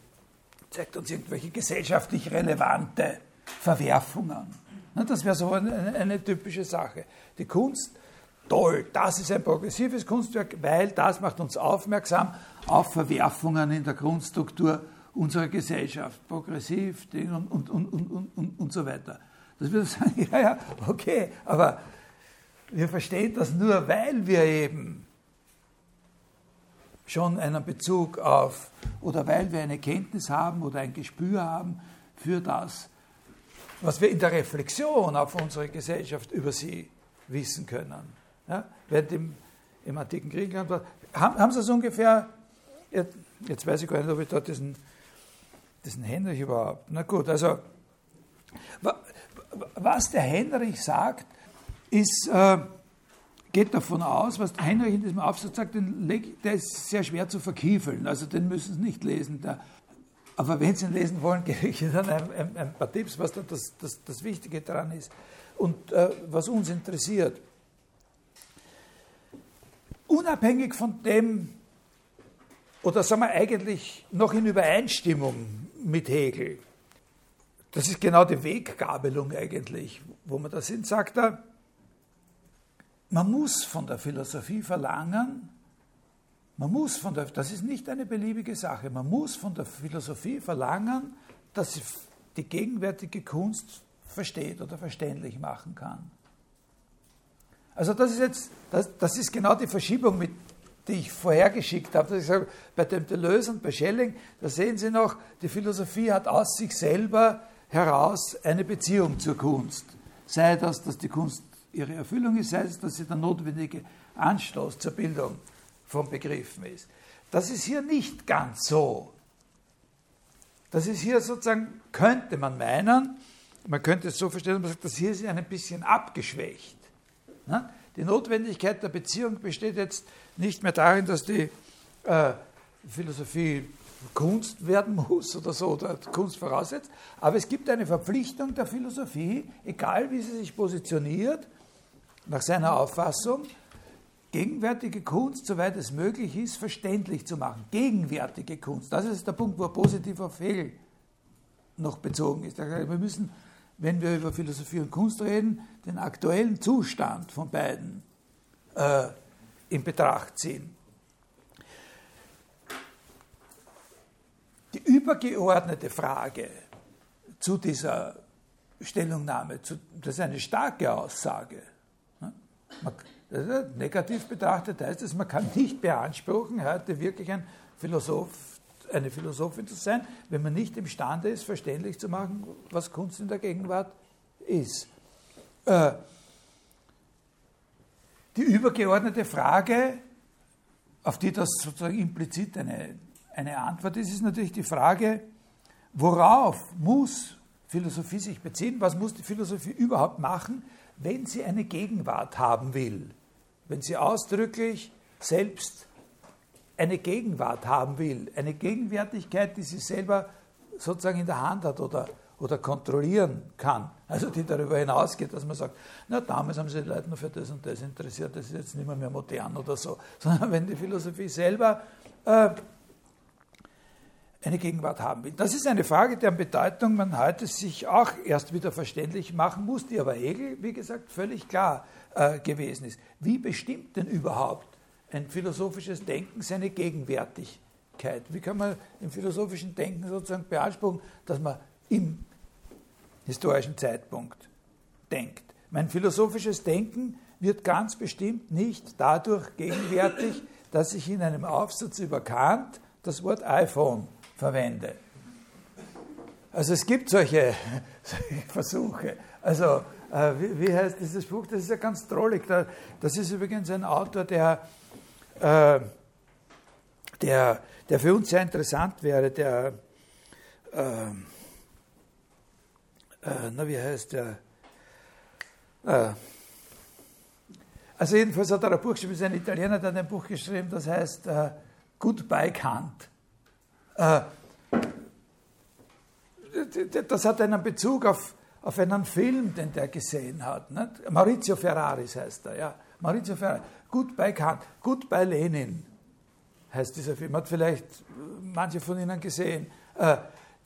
zeigt uns irgendwelche gesellschaftlich relevante Verwerfungen. Das wäre so eine, eine, typische Sache. Die Kunst, toll, das ist ein progressives Kunstwerk, weil das macht uns aufmerksam auf Verwerfungen in der Grundstruktur unserer Gesellschaft. Progressiv und, und, und, und, und, so weiter. Das würde sagen, ja, ja, okay, aber wir verstehen das nur, weil wir eben schon einen Bezug auf, oder weil wir eine Kenntnis haben oder ein Gespür haben für das, was wir in der Reflexion auf unsere Gesellschaft über sie wissen können. Ja, während im, im antiken Griechenland war, haben, haben Sie das ungefähr, jetzt weiß ich gar nicht, ob ich dort diesen, diesen Henrich überhaupt, na gut, also was der Henrich sagt, ist, äh, geht davon aus, was Heinrich in diesem Aufsatz sagt, der ist sehr schwer zu verkiefeln, also den müssen Sie nicht lesen. Der, aber wenn Sie ihn lesen wollen, gebe ich Ihnen ein, ein, ein paar Tipps, was da das, das, das Wichtige daran ist und äh, was uns interessiert. Unabhängig von dem, oder sagen wir eigentlich noch in Übereinstimmung mit Hegel, das ist genau die Weggabelung eigentlich, wo wir da sind, sagt er, man muss von der Philosophie verlangen, man muss von der, das ist nicht eine beliebige Sache, man muss von der Philosophie verlangen, dass sie die gegenwärtige Kunst versteht oder verständlich machen kann. Also das ist jetzt, das, das ist genau die Verschiebung, mit, die ich vorhergeschickt habe. Ich sage, bei dem Deleuze und bei Schelling, da sehen Sie noch, die Philosophie hat aus sich selber heraus eine Beziehung zur Kunst. Sei das, dass die Kunst ihre Erfüllung ist, sei es, dass sie der notwendige Anstoß zur Bildung von Begriffen ist. Das ist hier nicht ganz so. Das ist hier sozusagen, könnte man meinen, man könnte es so verstehen, man sagt, das hier ist ein bisschen abgeschwächt. Die Notwendigkeit der Beziehung besteht jetzt nicht mehr darin, dass die äh, Philosophie Kunst werden muss oder so, oder Kunst voraussetzt, aber es gibt eine Verpflichtung der Philosophie, egal wie sie sich positioniert, nach seiner Auffassung, gegenwärtige Kunst, soweit es möglich ist, verständlich zu machen. Gegenwärtige Kunst, das ist der Punkt, wo positiv auf Hegel noch bezogen ist. Wir müssen, wenn wir über Philosophie und Kunst reden, den aktuellen Zustand von beiden äh, in Betracht ziehen. Die übergeordnete Frage zu dieser Stellungnahme, das ist eine starke Aussage. Negativ betrachtet heißt es, man kann nicht beanspruchen, heute wirklich ein Philosoph, eine Philosophin zu sein, wenn man nicht imstande ist, verständlich zu machen, was Kunst in der Gegenwart ist. Äh, die übergeordnete Frage, auf die das sozusagen implizit eine, eine Antwort ist, ist natürlich die Frage, worauf muss Philosophie sich beziehen, was muss die Philosophie überhaupt machen, wenn sie eine Gegenwart haben will, wenn sie ausdrücklich selbst eine Gegenwart haben will, eine Gegenwärtigkeit, die sie selber sozusagen in der Hand hat oder, oder kontrollieren kann. Also die darüber hinausgeht, dass man sagt, na damals haben sich die Leute nur für das und das interessiert, das ist jetzt nicht mehr, mehr modern oder so, sondern wenn die Philosophie selber äh, eine Gegenwart haben will. Das ist eine Frage, deren Bedeutung man heute sich auch erst wieder verständlich machen muss, die aber Hegel, wie gesagt, völlig klar äh, gewesen ist. Wie bestimmt denn überhaupt ein philosophisches Denken seine Gegenwärtigkeit? Wie kann man im philosophischen Denken sozusagen beanspruchen, dass man im historischen Zeitpunkt denkt? Mein philosophisches Denken wird ganz bestimmt nicht dadurch gegenwärtig, dass ich in einem Aufsatz über Kant das Wort iPhone verwende. Also es gibt solche, solche Versuche. Also äh, wie, wie, heißt dieses Buch? Das ist ja ganz drollig. Das ist übrigens ein Autor, der, äh, der, der für uns sehr interessant wäre, der, äh, äh na wie heißt der? Äh, also jedenfalls hat er ein Buch geschrieben, ist ein Italiener, der hat ein Buch geschrieben, das heißt äh, Goodbye Kant. Äh, das hat einen Bezug auf, auf einen Film, den der gesehen hat. Nicht? Maurizio Ferraris heißt er, ja. Maurizio Ferrari. Goodbye Kant, Goodbye Lenin heißt dieser Film. Hat vielleicht manche von Ihnen gesehen. Äh,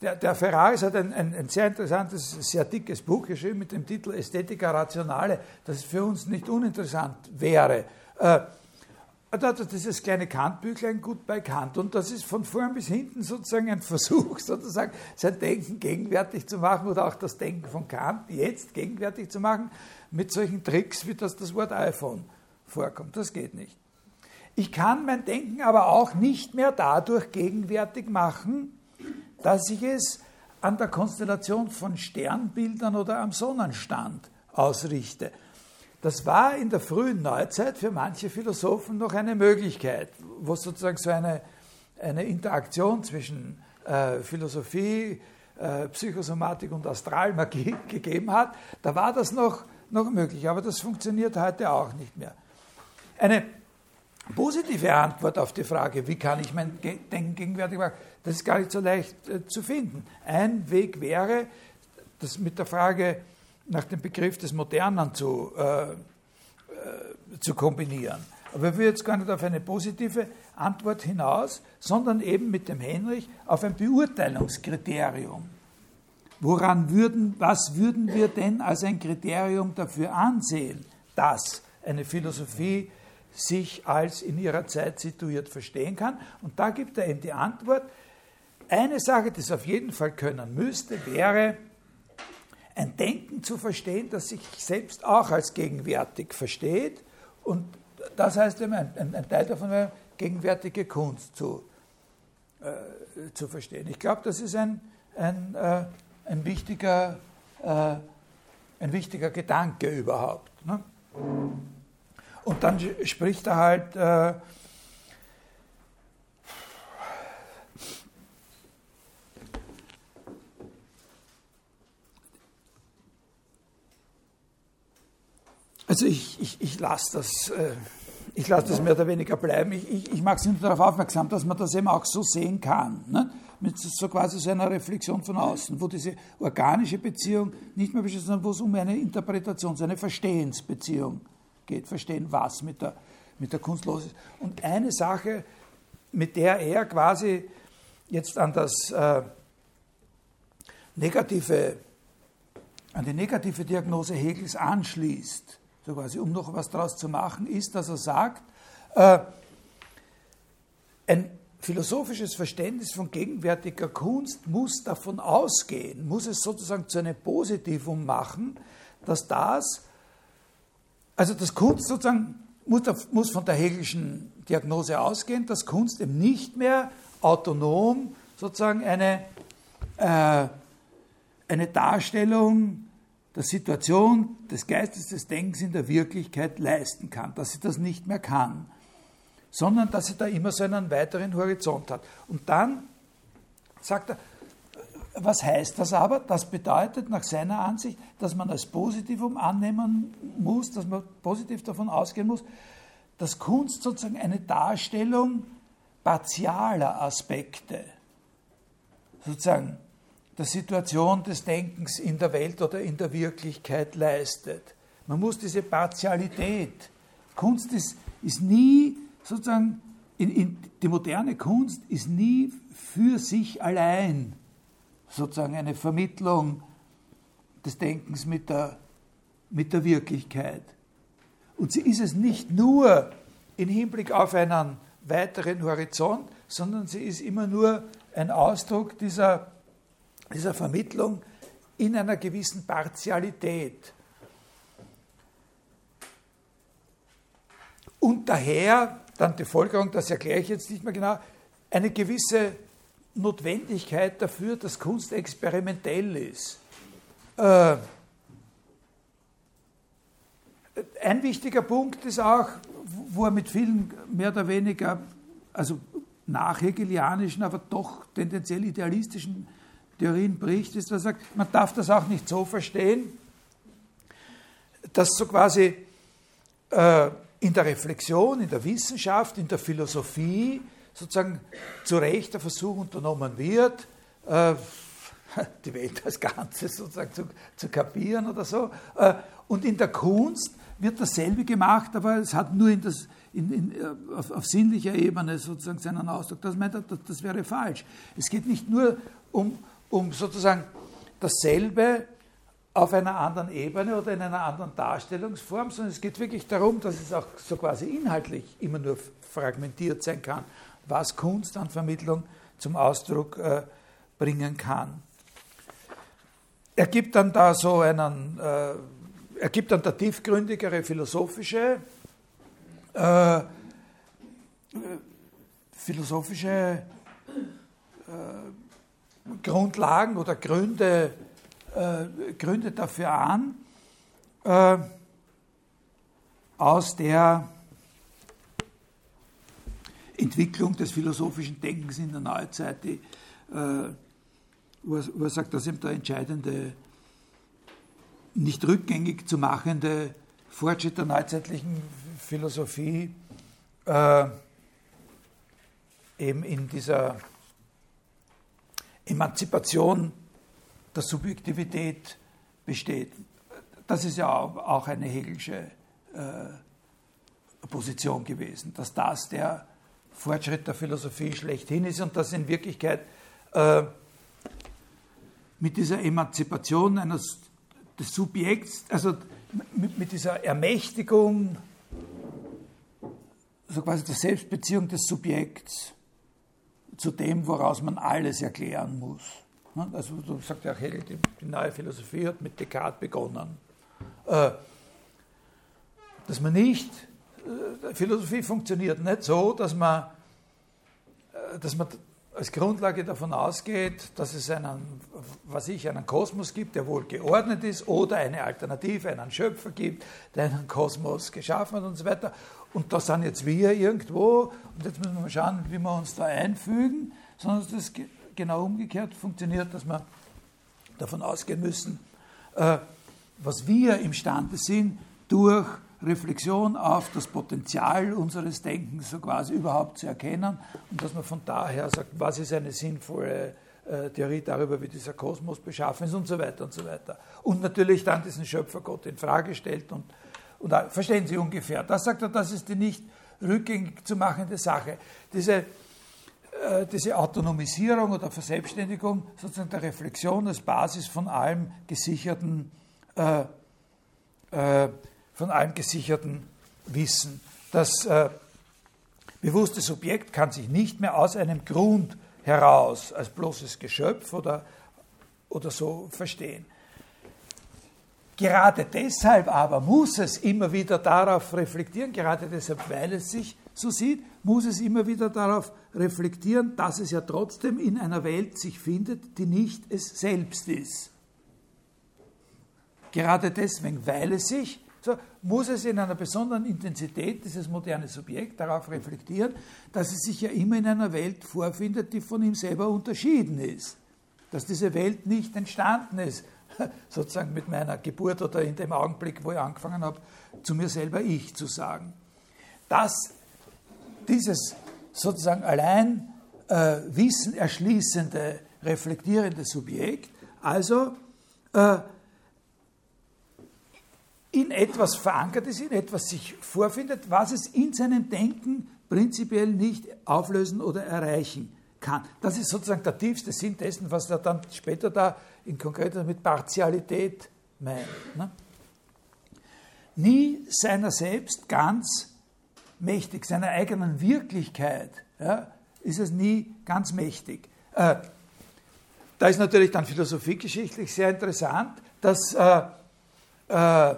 der, der Ferraris hat ein, ein, ein, sehr interessantes, sehr dickes Buch geschrieben mit dem Titel Ästhetica Rationale, das für uns nicht uninteressant wäre. Äh, da hat er dieses kleine Kantbüchlein gut bei Kant und das ist von vorn bis hinten sozusagen ein Versuch, sozusagen sein Denken gegenwärtig zu machen oder auch das Denken von Kant jetzt gegenwärtig zu machen mit solchen Tricks, wie das das Wort iPhone vorkommt. Das geht nicht. Ich kann mein Denken aber auch nicht mehr dadurch gegenwärtig machen, dass ich es an der Konstellation von Sternbildern oder am Sonnenstand ausrichte. Das war in der frühen Neuzeit für manche Philosophen noch eine Möglichkeit, wo es sozusagen so eine, eine Interaktion zwischen äh, Philosophie, äh, Psychosomatik und Astralmagie gegeben hat. Da war das noch, noch möglich, aber das funktioniert heute auch nicht mehr. Eine positive Antwort auf die Frage, wie kann ich mein Denken gegenwärtig machen, das ist gar nicht so leicht äh, zu finden. Ein Weg wäre, das mit der Frage, nach dem Begriff des Modernen zu, äh, äh, zu kombinieren. Aber wir will jetzt gar nicht auf eine positive Antwort hinaus, sondern eben mit dem Henrich auf ein Beurteilungskriterium. Woran würden, was würden wir denn als ein Kriterium dafür ansehen, dass eine Philosophie sich als in ihrer Zeit situiert verstehen kann? Und da gibt er eben die Antwort, eine Sache, die es auf jeden Fall können müsste, wäre ein Denken zu verstehen, das sich selbst auch als gegenwärtig versteht. Und das heißt eben, ein, ein Teil davon wäre, gegenwärtige Kunst zu, äh, zu verstehen. Ich glaube, das ist ein, ein, äh, ein, wichtiger, äh, ein wichtiger Gedanke überhaupt. Ne? Und dann spricht er halt Also ich, ich, ich lasse das, äh, ich lasse das mehr oder weniger bleiben. Ich, ich, ich mache Sie nur darauf aufmerksam, dass man das eben auch so sehen kann. Ne? Mit so quasi so einer Reflexion von außen, wo diese organische Beziehung nicht mehr besteht, sondern wo es um eine Interpretation, eine Verstehensbeziehung geht. Verstehen, was mit der, mit der Kunst los ist. Und eine Sache, mit der er quasi jetzt an das äh, negative, an die negative Diagnose Hegels anschließt, so quasi, um noch was daraus zu machen, ist, dass er sagt, äh, ein philosophisches Verständnis von gegenwärtiger Kunst muss davon ausgehen, muss es sozusagen zu einem Positivum machen, dass das, also das Kunst sozusagen muss, muss von der Hegelischen Diagnose ausgehen, dass Kunst eben nicht mehr autonom sozusagen eine, äh, eine Darstellung der Situation des Geistes des Denkens in der Wirklichkeit leisten kann, dass sie das nicht mehr kann, sondern dass sie da immer so einen weiteren Horizont hat. Und dann sagt er, was heißt das aber? Das bedeutet nach seiner Ansicht, dass man als Positivum annehmen muss, dass man positiv davon ausgehen muss, dass Kunst sozusagen eine Darstellung partialer Aspekte, sozusagen der Situation des Denkens in der Welt oder in der Wirklichkeit leistet. Man muss diese Partialität, Kunst ist, ist nie sozusagen, in, in, die moderne Kunst ist nie für sich allein sozusagen eine Vermittlung des Denkens mit der, mit der Wirklichkeit. Und sie ist es nicht nur im Hinblick auf einen weiteren Horizont, sondern sie ist immer nur ein Ausdruck dieser dieser Vermittlung in einer gewissen Partialität. Und daher, dann die Folgerung, das erkläre ich jetzt nicht mehr genau, eine gewisse Notwendigkeit dafür, dass Kunst experimentell ist. Äh, ein wichtiger Punkt ist auch, wo er mit vielen mehr oder weniger, also nachhegelianischen, aber doch tendenziell idealistischen Theorien bricht, ist, dass er sagt, man darf das auch nicht so verstehen, dass so quasi äh, in der Reflexion, in der Wissenschaft, in der Philosophie sozusagen zu Recht der Versuch unternommen wird, äh, die Welt als Ganzes sozusagen zu, zu kapieren oder so. Äh, und in der Kunst wird dasselbe gemacht, aber es hat nur in das, in, in, äh, auf, auf, sinnlicher Ebene sozusagen seinen Ausdruck. Das meint er, das, das wäre falsch. Es geht nicht nur um, um sozusagen dasselbe auf einer anderen Ebene oder in einer anderen Darstellungsform, sondern es geht wirklich darum, dass es auch so quasi inhaltlich immer nur fragmentiert sein kann, was Kunst an Vermittlung zum Ausdruck äh, bringen kann. Er gibt dann da so einen, äh, er gibt dann der tiefgründigere philosophische, äh, philosophische äh, Grundlagen oder Gründe, äh, Gründe dafür an, äh, aus der Entwicklung des philosophischen Denkens in der Neuzeit, die, äh, wo, sagt, dass eben der entscheidende, nicht rückgängig zu machende Fortschritt der neuzeitlichen Philosophie äh, eben in dieser Emanzipation der Subjektivität besteht. Das ist ja auch eine Hegelsche äh, Position gewesen, dass das der Fortschritt der Philosophie schlechthin ist und dass in Wirklichkeit äh, mit dieser Emanzipation eines, des Subjekts, also mit, mit dieser Ermächtigung, so quasi der Selbstbeziehung des Subjekts, zu dem, woraus man alles erklären muss. Ne? Also du sagst ja Hegel, die, die, neue Philosophie hat mit Descartes begonnen. Äh, dass man nicht, äh, Philosophie funktioniert nicht so, dass man, äh, dass man als Grundlage davon ausgeht, dass es einen, was ich, einen Kosmos gibt, der wohl geordnet ist, oder eine Alternative, einen Schöpfer gibt, der einen Kosmos geschaffen hat und so weiter. Und da sind jetzt wir irgendwo, und jetzt müssen wir mal schauen, wie wir uns da einfügen, sondern dass das genau umgekehrt funktioniert, dass wir davon ausgehen müssen, äh, was wir imstande sind, durch Reflexion auf das Potenzial unseres Denkens so quasi überhaupt zu erkennen. Und dass man von daher sagt, was ist eine sinnvolle äh, Theorie darüber, wie dieser Kosmos beschaffen ist und so weiter und so weiter. Und natürlich dann diesen Schöpfergott in Frage stellt und, und verstehen Sie ungefähr. Das sagt er, das ist die nicht rückgängig zu machende Sache. Diese, äh, diese Autonomisierung oder Verselbstständigung sozusagen der Reflexion als Basis von allem gesicherten äh, äh, von allem gesicherten Wissen. Das äh, bewusste Subjekt kann sich nicht mehr aus einem Grund heraus als bloßes Geschöpf oder, oder so verstehen. Gerade deshalb aber muss es immer wieder darauf reflektieren, gerade deshalb, weil es sich so sieht, muss es immer wieder darauf reflektieren, dass es ja trotzdem in einer Welt sich findet, die nicht es selbst ist. Gerade deswegen, weil es sich so muss es in einer besonderen Intensität, dieses moderne Subjekt, darauf reflektieren, dass es sich ja immer in einer Welt vorfindet, die von ihm selber unterschieden ist. Dass diese Welt nicht entstanden ist, sozusagen mit meiner Geburt oder in dem Augenblick, wo ich angefangen habe, zu mir selber ich zu sagen. Dass dieses sozusagen allein äh, Wissen erschließende, reflektierende Subjekt also äh, in etwas verankert ist, in etwas sich vorfindet, was es in seinem Denken prinzipiell nicht auflösen oder erreichen kann. Das ist sozusagen der tiefste Sinn dessen, was er dann später da in konkreter mit Partialität meint. Ne? Nie seiner selbst ganz mächtig, seiner eigenen Wirklichkeit ja, ist es nie ganz mächtig. Äh, da ist natürlich dann philosophiegeschichtlich sehr interessant, dass äh, äh,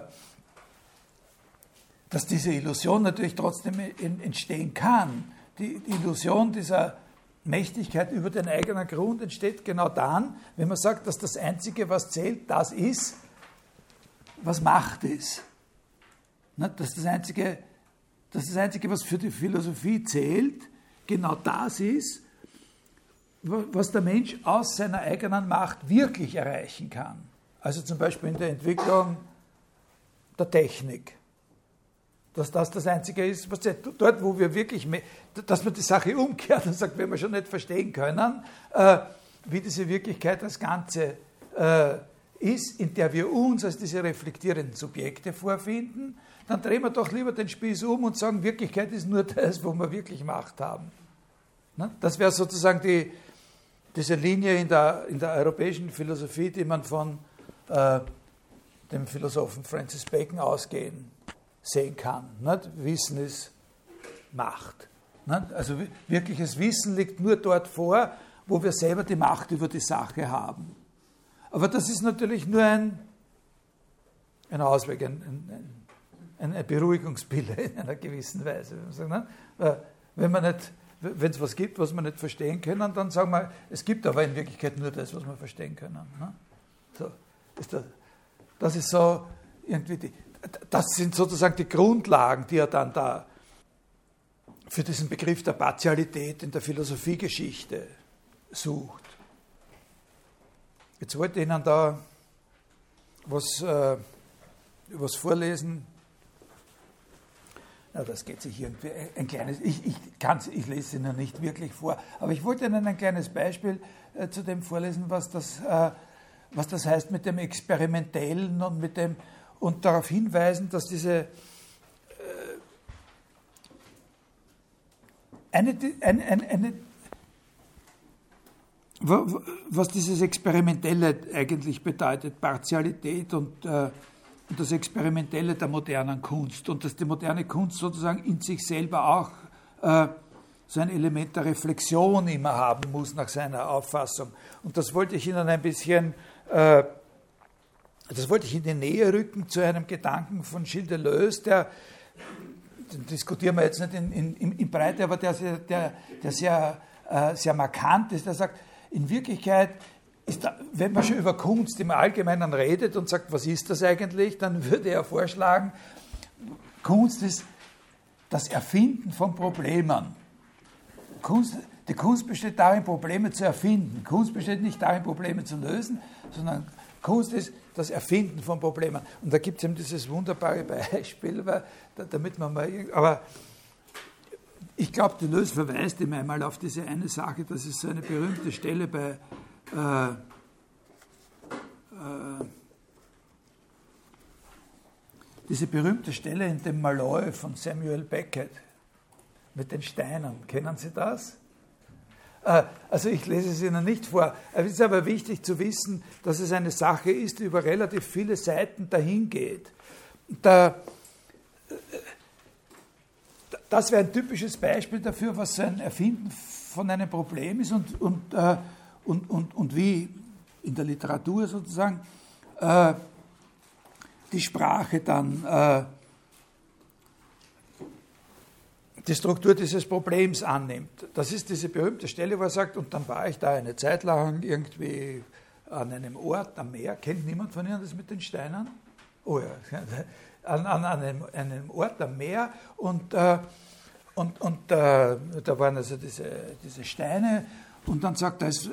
dass diese Illusion natürlich trotzdem entstehen kann. Die, Illusion dieser Mächtigkeit über den eigenen Grund entsteht genau dann, wenn man sagt, dass das Einzige, was zählt, das ist, was Macht ist. Dass das Einzige, dass das Einzige, was für die Philosophie zählt, genau das ist, was der Mensch aus seiner eigenen Macht wirklich erreichen kann. Also zum Beispiel in der Entwicklung der Technik dass das das Einzige ist, was dort, wo wir wirklich, dass man die Sache umkehrt und sagt, wenn wir schon nicht verstehen können, äh, wie diese Wirklichkeit das Ganze äh, ist, in der wir uns als diese reflektierenden Subjekte vorfinden, dann drehen wir doch lieber den Spieß um und sagen, Wirklichkeit ist nur das, wo wir wirklich Macht haben. Ne? Das wäre sozusagen die, diese Linie in der, in der europäischen Philosophie, die man von äh, dem Philosophen Francis Bacon ausgehen sehen kann. Nicht? Wissen ist Macht. Nicht? Also wirkliches Wissen liegt nur dort vor, wo wir selber die Macht über die Sache haben. Aber das ist natürlich nur ein, ein Ausweg, ein, ein, ein Beruhigungsbild in einer gewissen Weise. Wenn man nicht, wenn es was gibt, was wir nicht verstehen können, dann sagen wir, es gibt aber in Wirklichkeit nur das, was wir verstehen können. So, ist das, das ist so irgendwie die, das sind sozusagen die Grundlagen, die er dann da für diesen Begriff der Partialität in der Philosophiegeschichte sucht. Jetzt wollte ich Ihnen da was, äh, was vorlesen. Ja, das geht sich irgendwie ein kleines, ich, ich, ich lese es Ihnen nicht wirklich vor, aber ich wollte Ihnen ein kleines Beispiel äh, zu dem vorlesen, was das, äh, was das heißt mit dem Experimentellen und mit dem, und darauf hinweisen, dass diese äh, eine, eine, eine, eine was dieses Experimentelle eigentlich bedeutet, Partialität und, äh, und, das Experimentelle der modernen Kunst und dass die moderne Kunst sozusagen in sich selber auch äh, so ein Element der Reflexion immer haben muss nach seiner Auffassung. Und das wollte ich Ihnen ein bisschen, äh, das wollte ich in die Nähe rücken zu einem Gedanken von Gilles Deleuze, der, den diskutieren wir jetzt nicht in, in, in Breite, aber der, der, der sehr, äh, sehr markant ist, der sagt, in Wirklichkeit da, wenn man schon über Kunst im Allgemeinen redet und sagt, was ist das eigentlich, dann würde er vorschlagen, Kunst ist das Erfinden von Problemen. Kunst, die Kunst besteht darin, Probleme zu erfinden. Kunst besteht nicht darin, Probleme zu lösen, sondern Kunst ist das Erfinden von Problemen. Und da gibt es eben dieses wunderbare Beispiel, weil, damit man mal. Aber ich glaube, die Lös verweist ihm einmal auf diese eine Sache, das ist so eine berühmte Stelle bei. Äh, äh, diese berühmte Stelle in dem Malloy von Samuel Beckett mit den Steinen. Kennen Sie das? Äh, also ich lese es Ihnen nicht vor. Es ist aber wichtig zu wissen, dass es eine Sache ist, die über relativ viele Seiten dahin geht. Da, äh, das wäre ein typisches Beispiel dafür, was so ein Erfinden von einem Problem ist und, und, äh, und, und, und wie in der Literatur sozusagen die Sprache dann die Struktur dieses Problems annimmt. Das ist diese berühmte Stelle, wo er sagt, und dann war ich da eine Zeit lang irgendwie an einem Ort am Meer. Kennt niemand von Ihnen das mit den Steinen? Oh ja, an, an einem, einem, Ort am Meer und, äh, und, und äh, da waren also diese, diese Steine und dann sagt er, ich,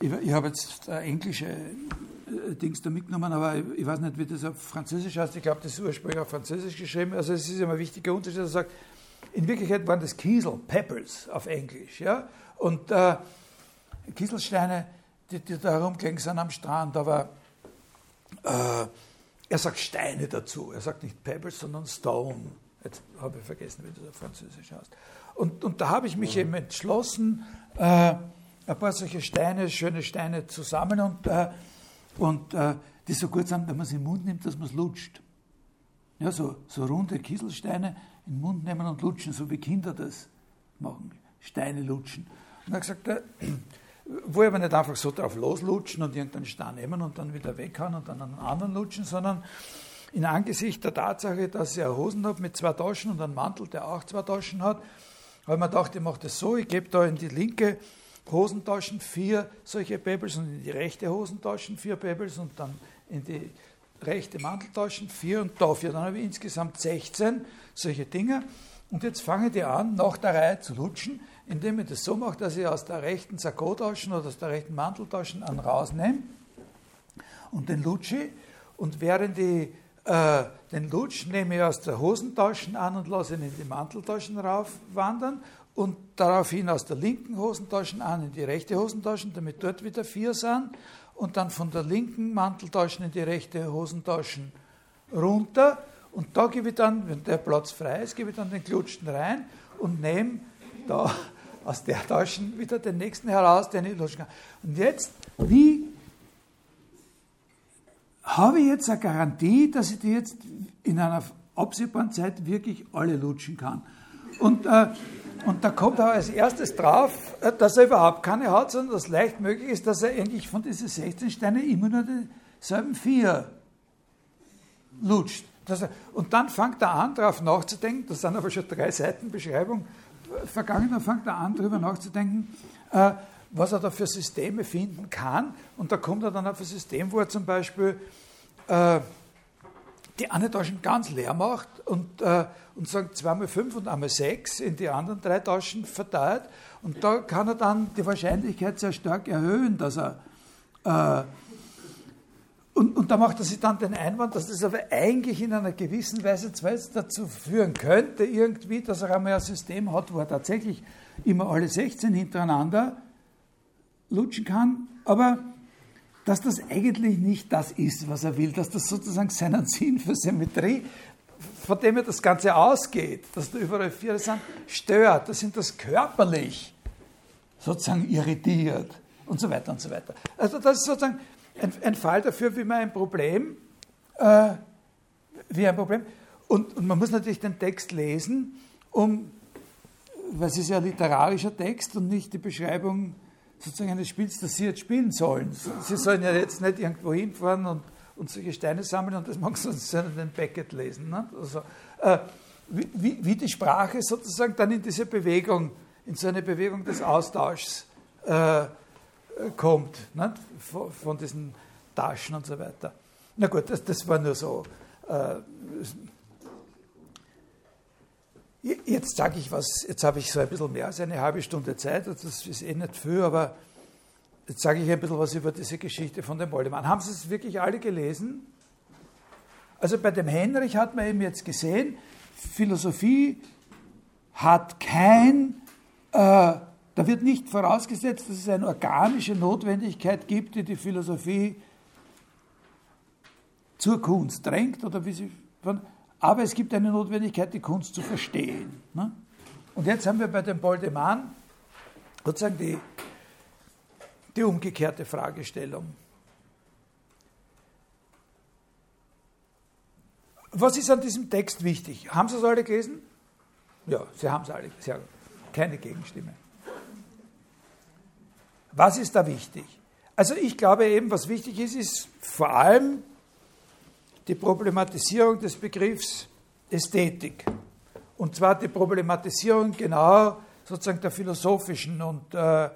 ich habe jetzt englische äh, Dings da mitgenommen, aber ich weiß nicht, wie das auf Französisch heißt. Ich glaube, das ist ursprünglich auf Französisch geschrieben. Also es ist immer ein wichtiger Unterschied. Er sagt, in Wirklichkeit waren das Kiesel, Pebbles auf Englisch. Ja? Und äh, Kieselsteine, die, die da herumgelegen sind am Strand, aber äh, er sagt Steine dazu. Er sagt nicht Pebbles, sondern Stone. Jetzt habe ich vergessen, wie das auf Französisch heißt. Und, und da habe ich mich eben entschlossen, äh, ein paar solche Steine, schöne Steine zu sammeln und, äh, und äh, die so gut sind, wenn man sie im Mund nimmt, dass man es lutscht. Ja, so, so runde Kieselsteine, in den Mund nehmen und lutschen, so wie Kinder das machen, Steine lutschen. Und er hat gesagt, äh, wo aber nicht einfach so drauf loslutschen und irgendeinen Stein nehmen und dann wieder weghauen und dann einen anderen lutschen, sondern in Angesicht der Tatsache, dass ich eine Hosen habe mit zwei Taschen und einen Mantel, der auch zwei Taschen hat, habe ich mir gedacht, ich mache das so, ich gebe da in die linke Hosentaschen vier solche Pebbles und in die rechte Hosentaschen vier Pebbles und dann in die rechte Manteltaschen vier und dafür. Dann habe ich insgesamt 16 solche Dinge. Und jetzt fange ich an, nach der Reihe zu lutschen, indem ich das so mache, dass ich aus der rechten Sakkotaschen oder aus der rechten Manteltaschen einen rausnehme und den lutsche. Und während ich äh, den Lutsch nehme ich aus der Hosentaschen an und lasse ihn in die Manteltaschen raufwandern und daraufhin aus der linken Hosentasche an in die rechte Hosentasche, damit dort wieder vier sind und dann von der linken Manteltasche in die rechte Hosentasche runter und da gebe ich dann, wenn der Platz frei ist, gebe ich dann den Klutschten rein und nehme da aus der Tasche wieder den nächsten heraus, den ich lutschen kann. Und jetzt, wie habe ich jetzt eine Garantie, dass ich die jetzt in einer absehbaren Zeit wirklich alle lutschen kann? Und, äh, und da kommt er als erstes drauf, äh, dass er überhaupt keine hat, sondern dass leicht möglich ist, dass er eigentlich von diesen 16 Steinen immer nur dieselben vier lutscht. Das, und dann fängt er an, darauf nachzudenken, das sind aber schon drei Seiten Beschreibung vergangen, dann fängt er an, darüber nachzudenken, äh, was er da für Systeme finden kann. Und da kommt er dann auf ein System, wo er zum Beispiel äh, die eine Taschen ganz leer macht und, äh, und sagt zweimal fünf und einmal sechs in die anderen drei Taschen verteilt. Und da kann er dann die Wahrscheinlichkeit sehr stark erhöhen, dass er äh, und, und da macht er sich dann den Einwand, dass das aber eigentlich in einer gewissen Weise zwar dazu führen könnte, irgendwie, dass er einmal ein System hat, wo er tatsächlich immer alle 16 hintereinander lutschen kann, aber dass das eigentlich nicht das ist, was er will, dass das sozusagen seinen Sinn für Symmetrie, von dem er das Ganze ausgeht, dass da überall vier sind, stört, dass ihn das körperlich sozusagen irritiert und so weiter und so weiter. Also das ist sozusagen ein, ein Fall dafür, wie man ein Problem, äh, wie ein Problem, und, und man muss natürlich den Text lesen, um weil es ist ja ein literarischer Text und nicht die Beschreibung sozusagen eines Spiels, das Sie jetzt spielen sollen. Sie sollen ja jetzt nicht irgendwo hinfahren und, und solche Steine sammeln und das machen Sie uns in den Beckett lesen. Ne? Also, äh, wie, wie, die Sprache sozusagen dann in diese Bewegung, in so eine Bewegung des Austauschs äh, kommt, ne? von, von, diesen Taschen und so weiter. Na gut, das, das war nur so. Äh, Jetzt sage ich was, jetzt habe ich so ein bisschen mehr als eine halbe Stunde Zeit, das ist eh nicht viel, aber jetzt sage ich ein bisschen was über diese Geschichte von dem Moldemann. Haben Sie es wirklich alle gelesen? Also bei dem Henrich hat man eben jetzt gesehen, Philosophie hat kein, äh, da wird nicht vorausgesetzt, dass es eine organische Notwendigkeit gibt, die die Philosophie zur Kunst drängt oder wie sie von, aber es gibt eine Notwendigkeit, die Kunst zu verstehen. Ne? Und jetzt haben wir bei dem Boldemann sozusagen die, die umgekehrte Fragestellung. Was ist an diesem Text wichtig? Haben Sie es alle gelesen? Ja, Sie haben es alle. Sehr gut. Keine Gegenstimme. Was ist da wichtig? Also ich glaube eben, was wichtig ist, ist vor allem die Problematisierung des Begriffs Ästhetik. Und zwar die Problematisierung genau sozusagen der philosophischen und äh,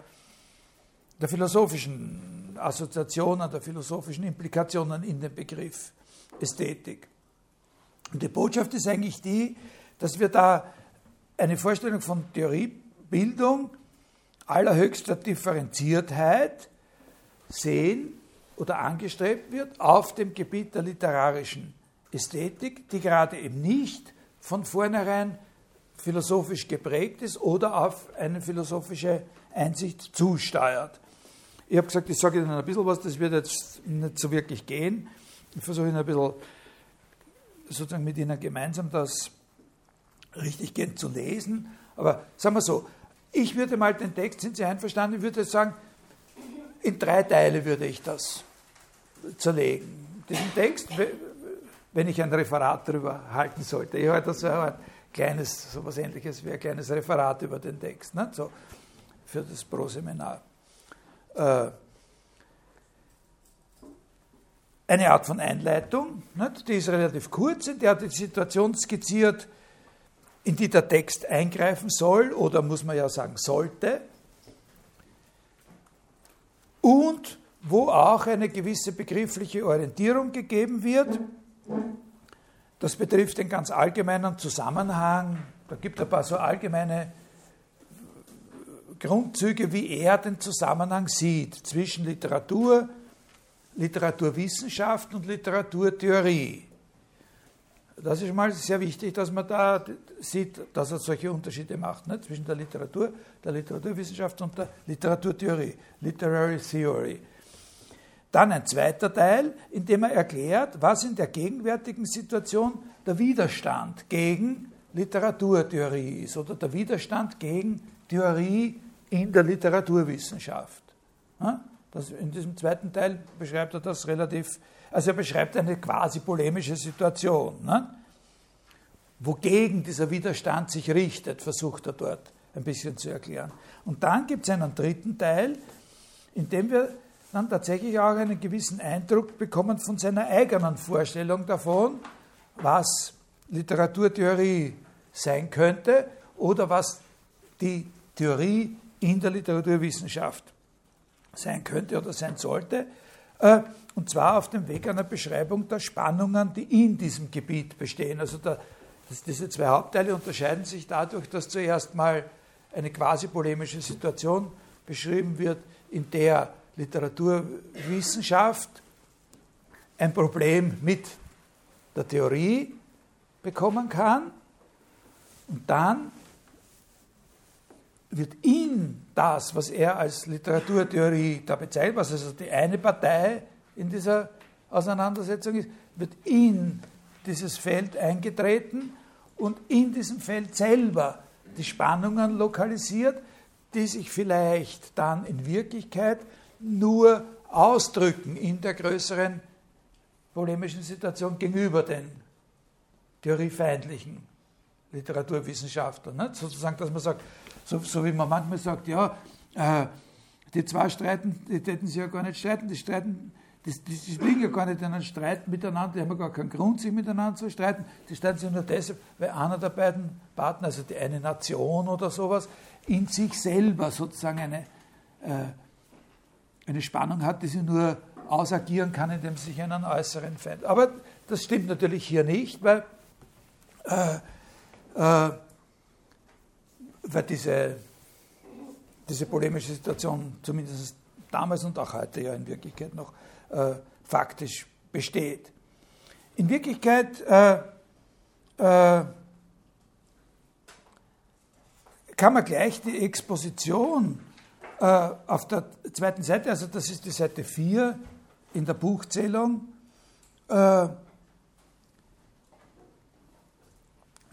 der philosophischen Assoziationen, der philosophischen Implikationen in den Begriff Ästhetik. Und die Botschaft ist eigentlich die, dass wir da eine Vorstellung von Theoriebildung allerhöchster Differenziertheit sehen, oder angestrebt wird auf dem Gebiet der literarischen Ästhetik, die gerade eben nicht von vornherein philosophisch geprägt ist oder auf eine philosophische Einsicht zusteuert. Ich habe gesagt, ich sage Ihnen ein bisschen was, das wird jetzt nicht so wirklich gehen. Ich versuche Ihnen ein bisschen sozusagen mit Ihnen gemeinsam das richtig gehend zu lesen. Aber sagen wir so, ich würde mal den Text, sind Sie einverstanden, ich würde sagen, in drei Teile würde ich das zerlegen. Diesen Text, wenn ich ein Referat darüber halten sollte. Ich halte so ein kleines, so etwas ähnliches wie ein kleines Referat über den Text, ne? so für das Pro-Seminar. Äh, eine Art von Einleitung, die ist relativ kurz, in der hat die Situation skizziert, in die der Text eingreifen soll oder muss man ja sagen sollte. Und wo auch eine gewisse begriffliche Orientierung gegeben wird. Das betrifft den ganz allgemeinen Zusammenhang. Da gibt es ein paar so allgemeine Grundzüge, wie er den Zusammenhang sieht zwischen Literatur, Literaturwissenschaft und Literaturtheorie. Das ist mal sehr wichtig, dass man da sieht, dass er solche Unterschiede macht ne? zwischen der Literatur, der Literaturwissenschaft und der Literaturtheorie, Literary Theory. Dann ein zweiter Teil, in dem er erklärt, was in der gegenwärtigen Situation der Widerstand gegen Literaturtheorie ist oder der Widerstand gegen Theorie in der Literaturwissenschaft. Das, in diesem zweiten Teil beschreibt er das relativ, also er beschreibt eine quasi polemische Situation. Ne? Wogegen dieser Widerstand sich richtet, versucht er dort ein bisschen zu erklären. Und dann gibt es einen dritten Teil, in dem wir dann tatsächlich auch einen gewissen Eindruck bekommen von seiner eigenen Vorstellung davon, was Literaturtheorie sein könnte oder was die Theorie in der Literaturwissenschaft sein könnte oder sein sollte. Äh, und zwar auf dem Weg einer Beschreibung der Spannungen, die in diesem Gebiet bestehen. Also der, diese zwei Hauptteile unterscheiden sich dadurch, dass zuerst mal eine quasi polemische Situation beschrieben wird, in der Literaturwissenschaft ein Problem mit der Theorie bekommen kann und dann wird in das, was er als Literaturtheorie da bezeichnet, was also die eine Partei in dieser Auseinandersetzung ist, wird in dieses Feld eingetreten und in diesem Feld selber die Spannungen lokalisiert, die sich vielleicht dann in Wirklichkeit nur ausdrücken in der größeren polemischen Situation gegenüber den theoriefeindlichen Literaturwissenschaftler. Nicht? Sozusagen, dass man sagt, so, so wie man manchmal sagt, ja, äh, die zwei streiten, die täten sich ja gar nicht streiten, die streiten, die, die, die liegen ja gar nicht in einem Streit miteinander, die haben ja gar keinen Grund, sich miteinander zu streiten. Die streiten sich nur deshalb, weil einer der beiden Partner, also die eine Nation oder sowas, in sich selber sozusagen eine, äh, eine Spannung hat, die sie nur ausagieren kann, indem sie sich einen äußeren Feind. Aber das stimmt natürlich hier nicht, weil, äh, äh, weil diese, diese polemische Situation zumindest damals und auch heute ja in Wirklichkeit noch äh, faktisch besteht. In Wirklichkeit äh, äh, kann man gleich die Exposition äh, auf der zweiten Seite, also das ist die Seite 4 in der Buchzählung, äh,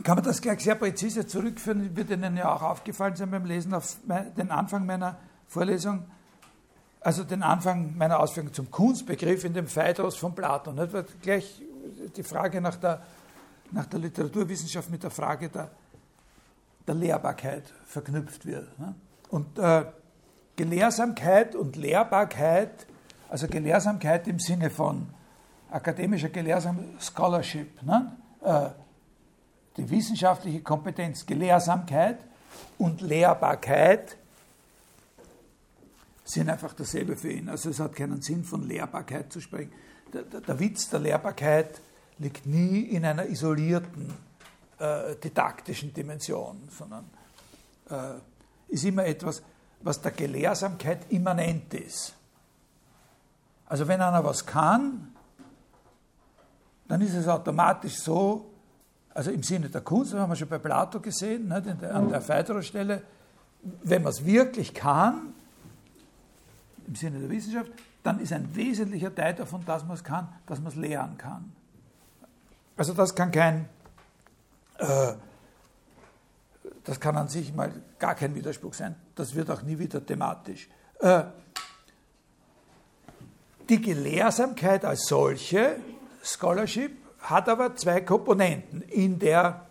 kann man das gleich sehr präzise zurückführen, wird Ihnen ja auch aufgefallen sein beim Lesen auf den Anfang meiner Vorlesung, also den Anfang meiner Ausführungen zum Kunstbegriff in dem Phaedros von Platon. Nicht? Weil gleich die Frage nach der, nach der Literaturwissenschaft mit der Frage der, der Lehrbarkeit verknüpft wird. Ne? Und äh, Gelehrsamkeit und Lehrbarkeit, also Gelehrsamkeit im Sinne von akademischer Gelehrsamkeit, Scholarship, ne? äh, die wissenschaftliche Kompetenz, Gelehrsamkeit und Lehrbarkeit sind einfach dasselbe für ihn. Also es hat keinen Sinn, von Lehrbarkeit zu sprechen. Der, der, der Witz der Lehrbarkeit liegt nie in einer isolierten äh, didaktischen Dimension, sondern äh, ist immer etwas, was der Gelehrsamkeit immanent ist. Also wenn einer was kann, dann ist es automatisch so, also im Sinne der Kunst, das haben wir schon bei Plato gesehen, nicht, der, an der Phaedrus-Stelle, wenn man es wirklich kann, im Sinne der Wissenschaft, dann ist ein wesentlicher Teil davon, dass man es kann, dass man es lehren kann. Also das kann kein, äh, das kann an sich mal gar kein Widerspruch sein. Das wird auch nie wieder thematisch. Äh, die Gelehrsamkeit als solche, Scholarship, hat aber zwei Komponenten, in der,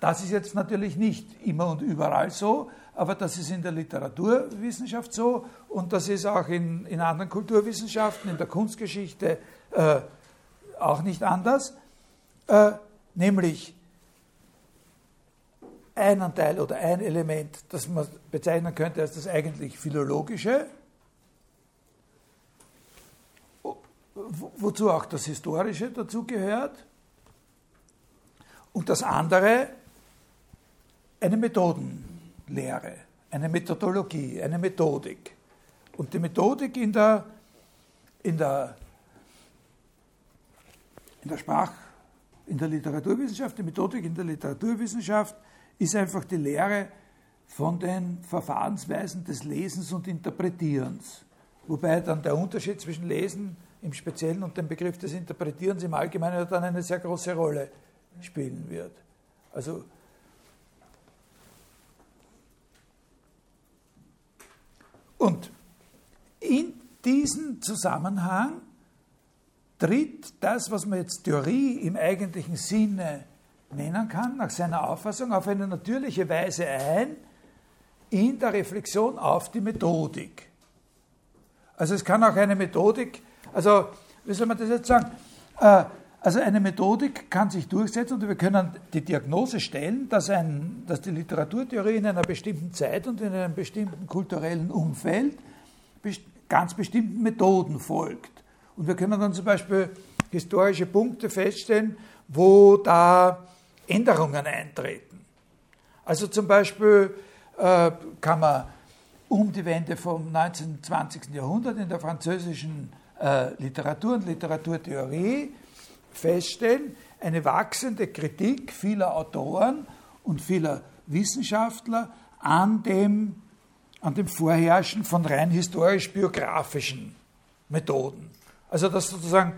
das ist jetzt natürlich nicht immer und überall so, aber das ist in der Literaturwissenschaft so und das ist auch in, in anderen Kulturwissenschaften, in der Kunstgeschichte äh, auch nicht anders, äh, nämlich einen Teil oder ein Element, das man bezeichnen könnte als das eigentlich Philologische, wozu auch das Historische dazugehört, und das andere eine Methodenlehre, eine Methodologie, eine Methodik. Und die Methodik in der, in der, in der Sprach, in der Literaturwissenschaft, die Methodik in der Literaturwissenschaft ist einfach die Lehre von den Verfahrensweisen des Lesens und Interpretierens. Wobei dann der Unterschied zwischen Lesen im Speziellen und dem Begriff des Interpretierens im Allgemeinen dann eine sehr große Rolle spielen wird. Also und in diesem Zusammenhang tritt das, was man jetzt Theorie im eigentlichen Sinne nennen kann, nach seiner Auffassung, auf eine natürliche Weise ein in der Reflexion auf die Methodik. Also es kann auch eine Methodik, also wie soll man das jetzt sagen, äh, also eine Methodik kann sich durchsetzen und wir können die Diagnose stellen, dass, ein, dass die Literaturtheorie in einer bestimmten Zeit und in einem bestimmten kulturellen Umfeld ganz bestimmten Methoden folgt. Und wir können dann zum Beispiel historische Punkte feststellen, wo da Änderungen eintreten. Also zum Beispiel äh, kann man um die Wende vom 19. 20. Jahrhundert in der französischen äh, Literatur und Literaturtheorie feststellen, eine wachsende Kritik vieler Autoren und vieler Wissenschaftler an dem, an dem Vorherrschen von rein historisch-biografischen Methoden. Also dass sozusagen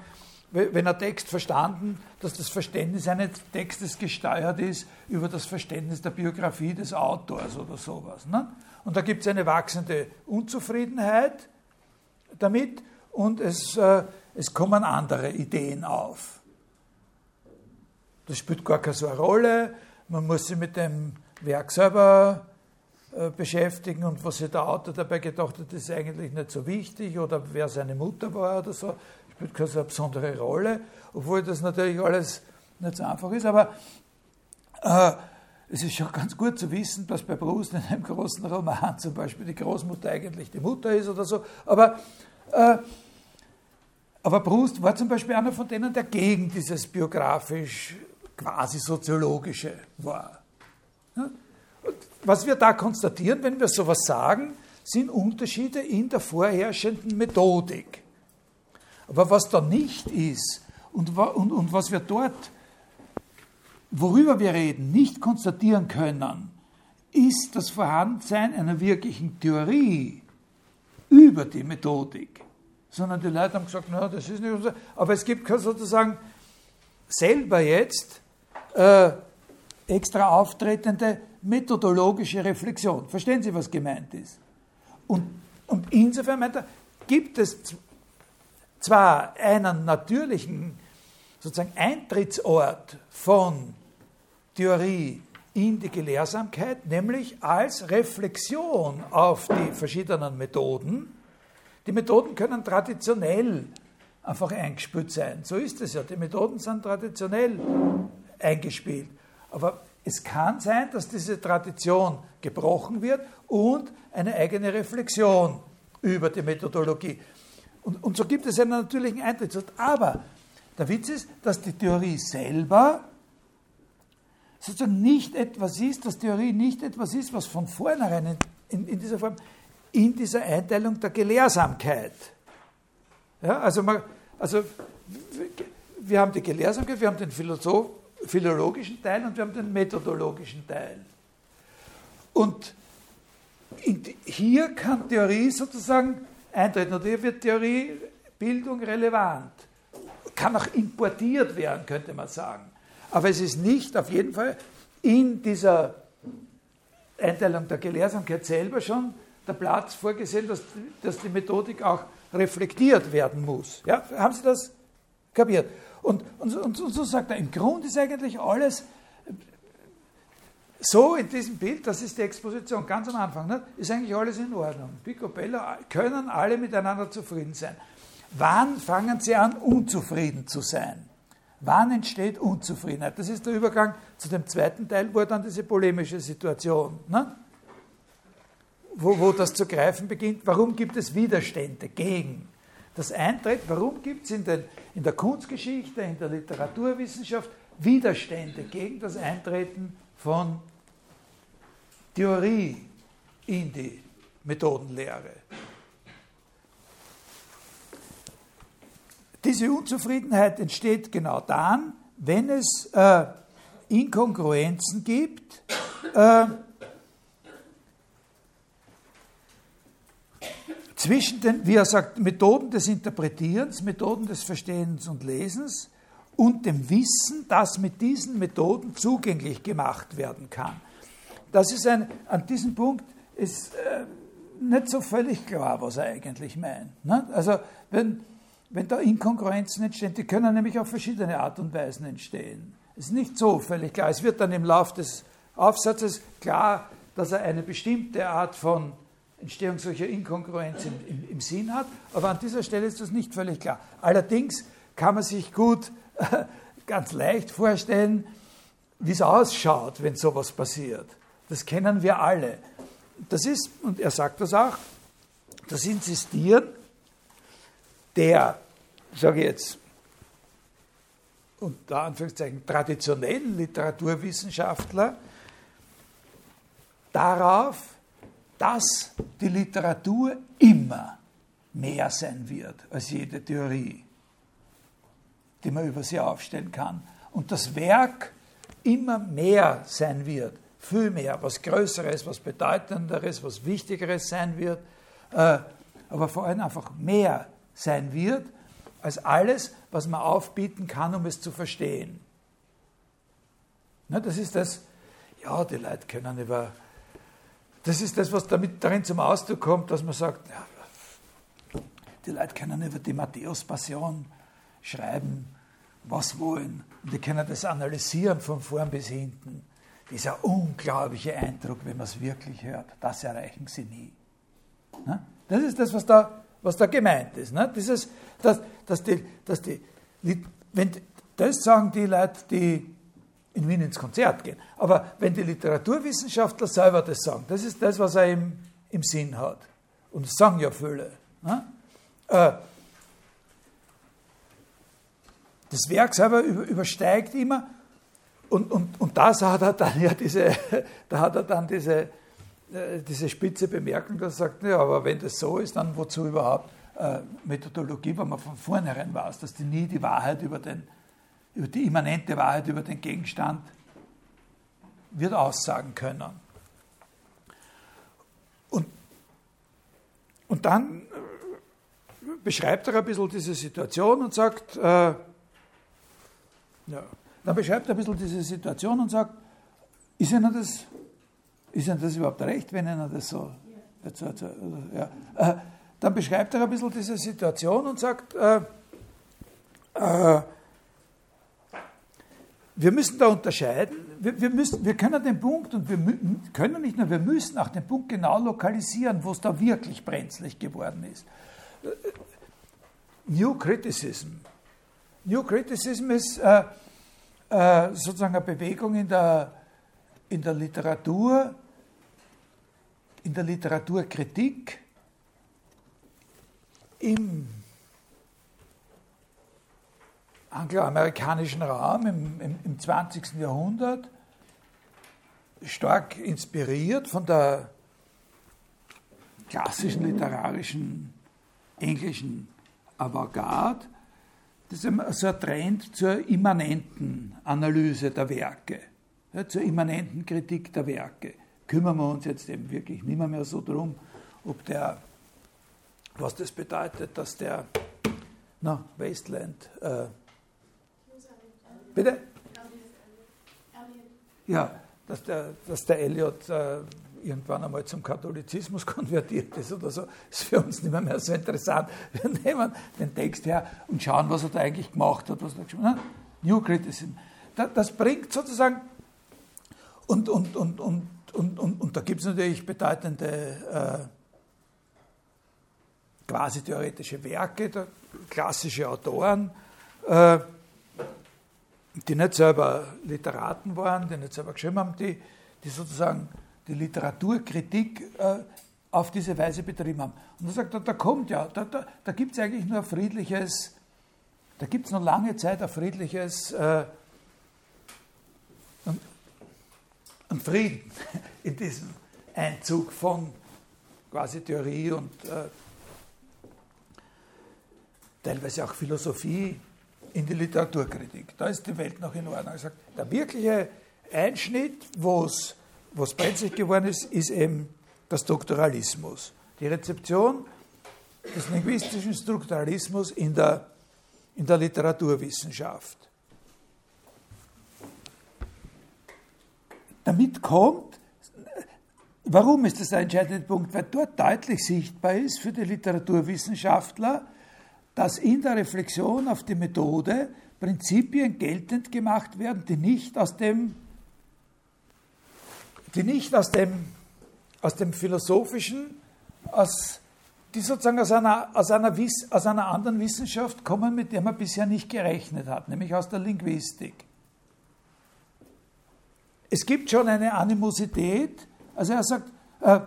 wenn ein Text verstanden, dass das Verständnis eines Textes gesteuert ist über das Verständnis der Biografie des Autors oder sowas. Ne? Und da gibt es eine wachsende Unzufriedenheit damit und es, äh, es kommen andere Ideen auf. Das spielt gar keine so eine Rolle. man muss sich mit dem Werk selber äh, beschäftigen. Und was sich der Autor dabei gedacht hat, ist eigentlich nicht so wichtig. Oder wer seine Mutter war oder so, spielt keine so eine besondere Rolle, obwohl das natürlich alles nicht so einfach ist, aber äh, es ist schon ganz gut zu wissen, dass bei Proust in einem großen Roman zum Beispiel die Großmutter eigentlich die Mutter ist oder so, aber äh, aber Proust war zum Beispiel einer von denen, der gegen dieses biografisch quasi soziologische war. Was wir da konstatieren, wenn wir sowas sagen, sind Unterschiede in der vorherrschenden Methodik. Aber was da nicht ist und, und, und was wir dort, worüber wir reden, nicht konstatieren können, ist das Vorhandensein einer wirklichen Theorie über die Methodik sondern die Leute haben gesagt, na, das ist nicht so. Aber es gibt sozusagen selber jetzt äh, extra auftretende methodologische Reflexion. Verstehen Sie, was gemeint ist? Und, und insofern meint er, gibt es zwar einen natürlichen sozusagen Eintrittsort von Theorie in die Gelehrsamkeit, nämlich als Reflexion auf die verschiedenen Methoden, die Methoden können traditionell einfach eingespielt sein. So ist es ja. Die Methoden sind traditionell eingespielt. Aber es kann sein, dass diese Tradition gebrochen wird und eine eigene Reflexion über die Methodologie. Und, und so gibt es einen natürlichen Eintrittsort. Aber der Witz ist, dass die Theorie selber sozusagen nicht etwas ist, dass Theorie nicht etwas ist, was von vornherein in, in, in dieser Form in dieser Einteilung der Gelehrsamkeit. Ja, also, man, also wir haben die Gelehrsamkeit, wir haben den Philosoph, philologischen Teil und wir haben den methodologischen Teil. Und die, hier kann Theorie sozusagen eintreten und hier wird Theoriebildung relevant. Kann auch importiert werden, könnte man sagen. Aber es ist nicht auf jeden Fall in dieser Einteilung der Gelehrsamkeit selber schon der Platz vorgesehen, dass, dass die Methodik auch reflektiert werden muss. Ja, haben Sie das kapiert? Und, und, und, und so sagt er, im Grunde ist eigentlich alles so in diesem Bild, das ist die Exposition ganz am Anfang, ne, ist eigentlich alles in Ordnung. Picobello können alle miteinander zufrieden sein. Wann fangen sie an, unzufrieden zu sein? Wann entsteht Unzufriedenheit? Das ist der Übergang zu dem zweiten Teil, wo dann diese polemische Situation. Ne? Wo, wo das zu greifen beginnt, warum gibt es Widerstände gegen das Eintritt, warum gibt es in, in der Kunstgeschichte, in der Literaturwissenschaft Widerstände gegen das Eintreten von Theorie in die Methodenlehre. Diese Unzufriedenheit entsteht genau dann, wenn es äh, Inkongruenzen gibt, äh, zwischen den, wie er sagt, Methoden des Interpretierens, Methoden des Verstehens und Lesens und dem Wissen, das mit diesen Methoden zugänglich gemacht werden kann. Das ist ein, an diesem Punkt ist äh, nicht so völlig klar, was er eigentlich meint. Ne? Also wenn, wenn da Inkongruenzen entstehen, die können nämlich auf verschiedene Art und Weisen entstehen. Es ist nicht so völlig klar. Es wird dann im Laufe des Aufsatzes klar, dass er eine bestimmte Art von Entstehung solcher Inkongruenzen im, im, im, Sinn hat. Aber an dieser Stelle ist das nicht völlig klar. Allerdings kann man sich gut, äh, ganz leicht vorstellen, wie es ausschaut, wenn sowas passiert. Das kennen wir alle. Das ist, und er sagt das auch, das Insistieren der, sage ich jetzt, unter Anführungszeichen traditionellen Literaturwissenschaftler darauf, dass die Literatur immer mehr sein wird als jede Theorie, die man über sie aufstellen kann. Und das Werk immer mehr sein wird, viel mehr, was Größeres, was Bedeutenderes, was Wichtigeres sein wird, äh, aber vor allem einfach mehr sein wird als alles, was man aufbieten kann, um es zu verstehen. das ist das, ja, die Leute können über das ist das, was damit darin zum Ausdruck kommt, dass man sagt, ja, die Leute können über die Matthäus-Passion schreiben, was wollen. Und die können das analysieren von vorn bis hinten. dieser unglaubliche Eindruck, wenn man es wirklich hört, das erreichen sie nie. Das ist das, was da, was da gemeint ist. Dieses, dass, dass die, dass die, wenn, das sagen die Leute, die in Wien ins Konzert gehen. Aber wenn die Literaturwissenschaftler selber das sagen, das ist das, was er im, im Sinn hat. Und das sagen ja viele. Äh, das Werk selber übersteigt immer und, und, und das hat er dann ja diese, da hat er dann diese, äh, diese spitze Bemerkung, dass er sagt, ja, aber wenn das so ist, dann wozu überhaupt äh, Methodologie, weil man von vornherein weiß, dass die nie die Wahrheit über, den, über die immanente Wahrheit über den Gegenstand wird aussagen können. Und, und dann äh, beschreibt er ein bisschen diese Situation und sagt, äh, ja, dann beschreibt er ein bisschen diese Situation und sagt, ist Ihnen das, ist Ihnen das überhaupt recht, wenn Ihnen das so... Ja. Äh, dann beschreibt er ein bisschen diese Situation und sagt, äh, äh, wir müssen da unterscheiden, wir, wir, müssen, wir können den Punkt und wir können nicht nur, wir müssen auch den Punkt genau lokalisieren, wo es da wirklich brenzlig geworden ist. Äh, New Criticism. New Criticism ist äh, äh, sozusagen eine Bewegung in der, in der Literatur, in der Literaturkritik im angloamerikanischen Raum im, im, im 20. Jahrhundert, stark inspiriert von der klassischen literarischen englischen Avantgarde, das ist so ein Trend zur immanenten Analyse der Werke, ja, zur immanenten Kritik der Werke. Kümmern wir uns jetzt eben wirklich nicht mehr, mehr so drum, ob der, was das bedeutet, dass der, na, Wasteland, äh, bitte? Ja, dass der, dass der Eliot äh, irgendwann einmal zum Katholizismus konvertiert ist oder so, ist für uns nicht mehr, mehr so interessant. Wir nehmen den Text her und schauen, was er da eigentlich gemacht hat. Was er geschrieben hat. New Criticism. Das bringt sozusagen, und, und, und, und, und, und, und da gibt es natürlich bedeutende äh, quasi theoretische Werke, klassische Autoren, äh, die nicht selber Literaten waren, die nicht selber geschrieben haben, die, die sozusagen die Literaturkritik äh, auf diese Weise betrieben haben. Und er sagt da, da kommt ja, da, da, da gibt es eigentlich nur ein friedliches, da gibt es noch lange Zeit ein friedliches, äh, ein Frieden in diesem Einzug von quasi Theorie und äh, teilweise auch Philosophie in die Literaturkritik. Da ist die Welt noch in Ordnung. Sagt, der wirkliche Einschnitt, wo es brenzlig geworden ist, ist eben der Strukturalismus. Die Rezeption des linguistischen Strukturalismus in der, in der Literaturwissenschaft. Damit kommt, warum ist das der entscheidende Punkt? Weil dort deutlich sichtbar ist für die Literaturwissenschaftler, dass in der Reflexion auf die Methode Prinzipien geltend gemacht werden, die nicht aus dem die nicht aus dem, aus dem Philosophischen, aus, die sozusagen aus einer, aus, einer aus einer anderen Wissenschaft kommen, mit der man bisher nicht gerechnet hat, nämlich aus der Linguistik. Es gibt schon eine Animosität, also er sagt, äh,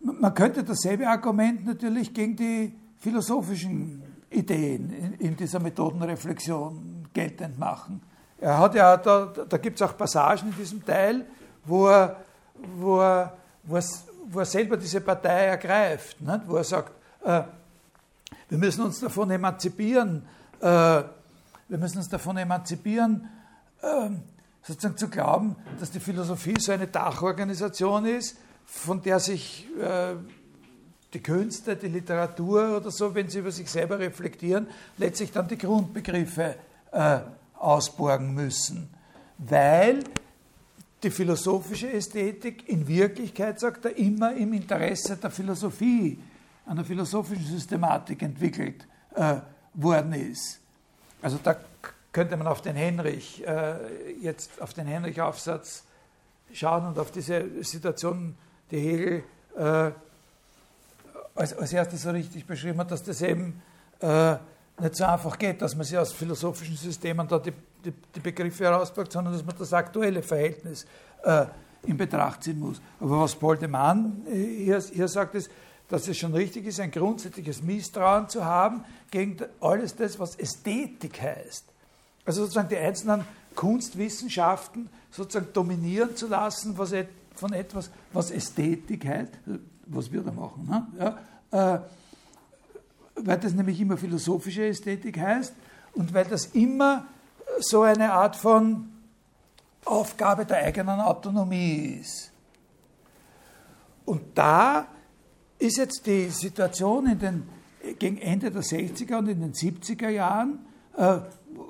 man könnte dasselbe Argument natürlich gegen die philosophischen Ideen in, dieser Methodenreflexion geltend machen. Er hat ja, da, da gibt es auch Passagen in diesem Teil, wo er wo er, wo er, wo er selber diese Partei ergreift, nicht? wo er sagt, äh, wir müssen uns davon emanzipieren, äh, wir müssen uns davon emanzipieren, äh, sozusagen zu glauben, dass die Philosophie so eine Dachorganisation ist, von der sich äh, die Künste, die Literatur oder so, wenn sie über sich selber reflektieren, letztlich dann die Grundbegriffe äh, ausborgen müssen. Weil die philosophische Ästhetik in Wirklichkeit, sagt er, immer im Interesse der Philosophie, einer philosophischen Systematik entwickelt äh, worden ist. Also da könnte man auf den Henrich, äh, jetzt auf den Henrich-Aufsatz schauen und auf diese Situation, die Hegel äh, als, als erstes so richtig beschrieben hat, dass das eben äh, nicht so einfach geht, dass man sich aus philosophischen Systemen da die, die, die Begriffe herauspackt, sondern dass man das aktuelle Verhältnis äh, in Betracht ziehen muss. Aber was Paul de Mann hier, hier sagt, ist, dass es schon richtig ist, ein grundsätzliches Misstrauen zu haben gegen alles das, was Ästhetik heißt. Also sozusagen die einzelnen Kunstwissenschaften sozusagen dominieren zu lassen was von etwas, was Ästhetik heißt, was wir da machen. Ne? Ja, äh, weil das nämlich immer philosophische Ästhetik heißt und weil das immer so eine Art von Aufgabe der eigenen Autonomie ist. Und da ist jetzt die Situation in den, gegen Ende der 60er und in den 70er Jahren, äh,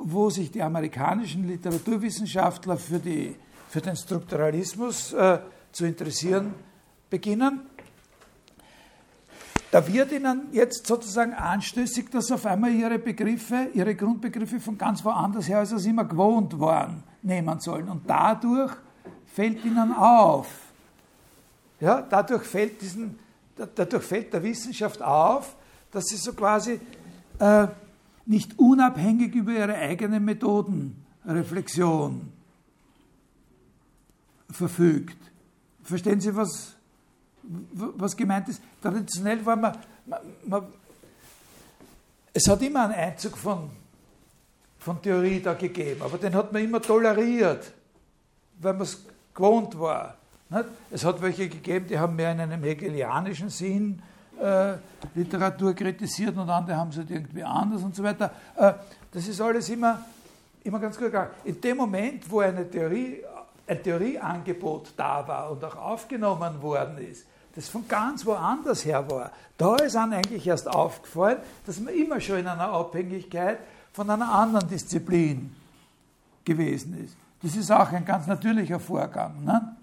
wo sich die amerikanischen Literaturwissenschaftler für, die, für den Strukturalismus äh, zu interessieren beginnen. Da wird ihnen jetzt sozusagen anstößig, dass auf einmal ihre Begriffe, ihre Grundbegriffe von ganz woanders her, als sie immer gewohnt waren, nehmen sollen. Und dadurch fällt ihnen auf, ja, dadurch fällt, diesen, dadurch fällt der Wissenschaft auf, dass sie so quasi äh, nicht unabhängig über ihre eigene Methodenreflexion verfügt. Verstehen Sie, was, was gemeint ist? Traditionell war man, man, man es hat immer einen Einzug von, von Theorie da gegeben, aber den hat man immer toleriert, weil man es gewohnt war. Es hat welche gegeben, die haben mehr in einem hegelianischen Sinn äh, Literatur kritisiert und andere haben es halt irgendwie anders und so weiter. Äh, das ist alles immer, immer ganz gut gegangen. In dem Moment, wo eine Theorie, ein Theorieangebot da war und auch aufgenommen worden ist, das von ganz woanders her war, da ist einem eigentlich erst aufgefallen, dass man immer schon in einer Abhängigkeit von einer anderen Disziplin gewesen ist. Das ist auch ein ganz natürlicher Vorgang. Ne?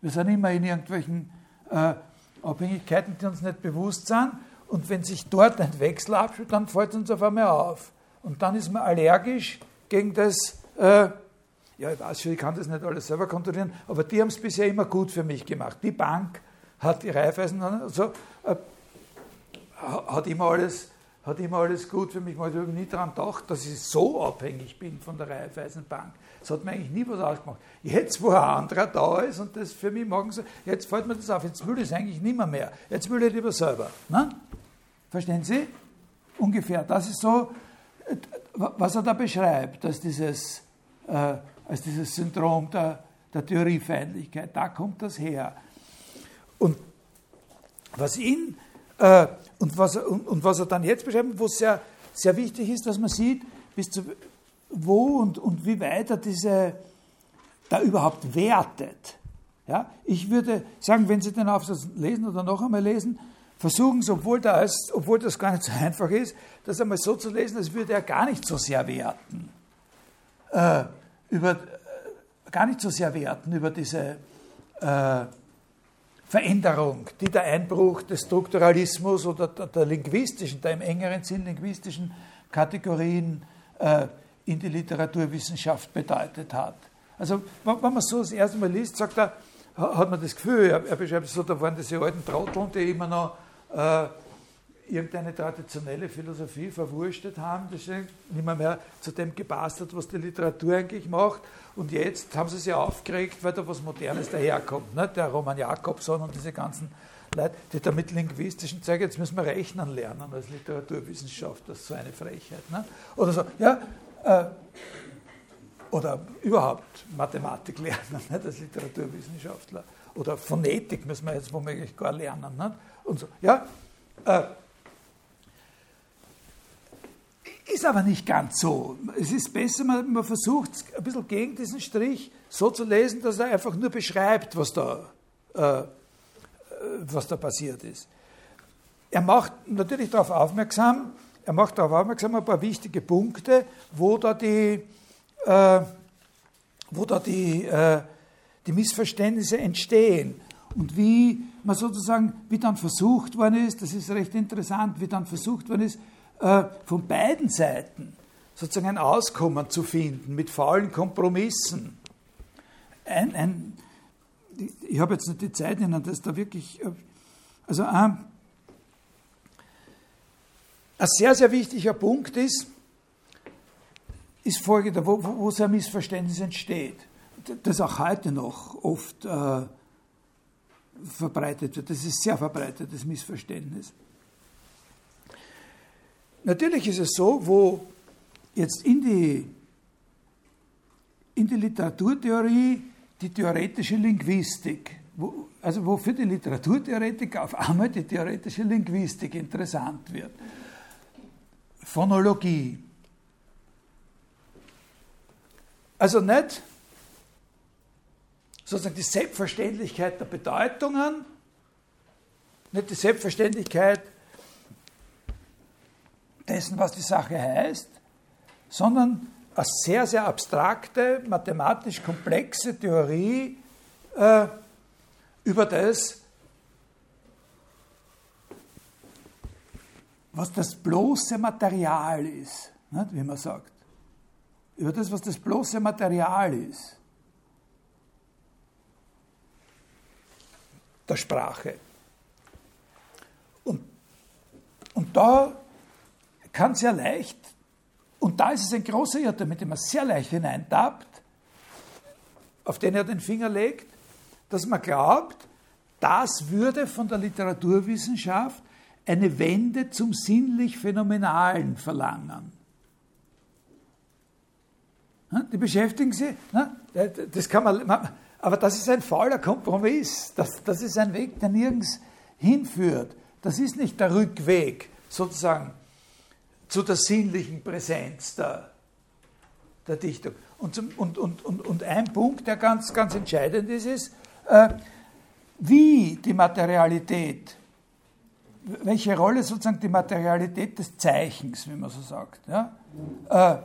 Wir sind immer in irgendwelchen äh, Abhängigkeiten, die uns nicht bewusst sind. Und wenn sich dort ein Wechsel abspielt, dann fällt es uns auf einmal auf. Und dann ist man allergisch gegen das, äh, ja, ich weiß schon, ich kann das nicht alles selber kontrollieren, aber die haben es bisher immer gut für mich gemacht. Die Bank hat die Raiffeisen, also, äh, hat, immer alles, hat immer alles gut für mich gemacht. Ich habe nie daran gedacht, dass ich so abhängig bin von der Raiffeisenbank. Das hat mir eigentlich nie was ausgemacht. Jetzt, wo ein anderer da ist und das für mich machen soll, jetzt fällt mir das auf, jetzt will ich es eigentlich nicht mehr. Jetzt will ich lieber selber. Ne? Verstehen Sie? Ungefähr. Das ist so, was er da beschreibt, als dieses, äh, als dieses Syndrom der, der Theoriefeindlichkeit. Da kommt das her. Und was ihn äh, und, was, und, und, was er dann jetzt beschreibt, wo es sehr, sehr wichtig ist, dass man sieht, bis zu, wo und, und wie weit er diese da überhaupt wertet. Ja, ich würde sagen, wenn Sie den Aufsatz lesen oder noch einmal lesen, versuchen Sie, obwohl, da obwohl das gar nicht so einfach ist, das einmal so zu lesen, als würde er gar nicht so sehr werten. Äh, über, äh, gar nicht so sehr werten über diese äh, Veränderung, die der Einbruch des Strukturalismus oder der, der linguistischen, der im engeren Sinn linguistischen Kategorien äh, in die Literaturwissenschaft bedeutet hat. Also wenn man so das erste Mal liest, sagt er, hat man das Gefühl, er, beschreibt es so, da waren diese alten Trotteln, die immer noch äh, irgendeine traditionelle Philosophie verwurstet haben, das nicht mehr, mehr zu dem gepasst hat, was die Literatur eigentlich macht. Und jetzt haben sie sich aufgeregt, weil da was Modernes daherkommt. Ne? Der Roman Jakobson und diese ganzen Leute, die da mit linguistischen zeigen, jetzt müssen wir rechnen lernen als Literaturwissenschaft, das ist so eine Frechheit. Ne? Oder so, ja, äh, oder überhaupt Mathematik lernen, nicht, als Literaturwissenschaftler. Oder Phonetik müssen wir jetzt womöglich gar lernen. Nicht? Und so. Ja, äh, ist aber nicht ganz so. Es ist besser, man, man, versucht ein bisschen gegen diesen Strich so zu lesen, dass er einfach nur beschreibt, was da, äh, was da passiert ist. Er macht natürlich darauf aufmerksam, er macht darauf aufmerksam, ein paar wichtige Punkte, wo da die, äh, wo da die, äh, die Missverständnisse entstehen und wie man sozusagen, wie dann versucht worden ist, das ist recht interessant, wie dann versucht worden ist, äh, von beiden Seiten sozusagen ein Auskommen zu finden mit faulen Kompromissen. Ein, ein, ich, habe jetzt nicht die Zeit, Ihnen das da wirklich. Äh, also ein, ein sehr, sehr wichtiger Punkt ist, ist folgender, wo, wo, wo so ein Missverständnis entsteht, das auch heute noch oft äh, verbreitet wird. Das ist sehr verbreitetes Missverständnis. Natürlich ist es so, wo jetzt in die, in die Literaturtheorie die theoretische Linguistik, wo, also wo für die Literaturtheoretiker auf einmal die theoretische Linguistik interessant wird. Phonologie. Also nicht sozusagen die Selbstverständlichkeit der Bedeutungen, nicht die Selbstverständlichkeit dessen, was die Sache heißt, sondern eine sehr, sehr abstrakte, mathematisch komplexe Theorie äh, über das, was das bloße Material ist, nicht, wie man sagt. Über das, was das bloße Material ist. Der Sprache. Und, und da kann sehr leicht und da ist es ein großer Irrtum, mit dem man sehr leicht hineintappt, auf den er den Finger legt, dass man glaubt, das würde von der Literaturwissenschaft eine Wende zum sinnlich Phänomenalen verlangen. Die beschäftigen sich, das kann man, aber das ist ein fauler Kompromiss. Das, das ist ein Weg, der nirgends hinführt. Das ist nicht der Rückweg sozusagen zu der sinnlichen Präsenz der, der Dichtung. Und, zum, und, und, und, und ein Punkt, der ganz, ganz entscheidend ist, ist, äh, wie die Materialität, welche Rolle sozusagen die Materialität des Zeichens, wie man so sagt, ja, äh,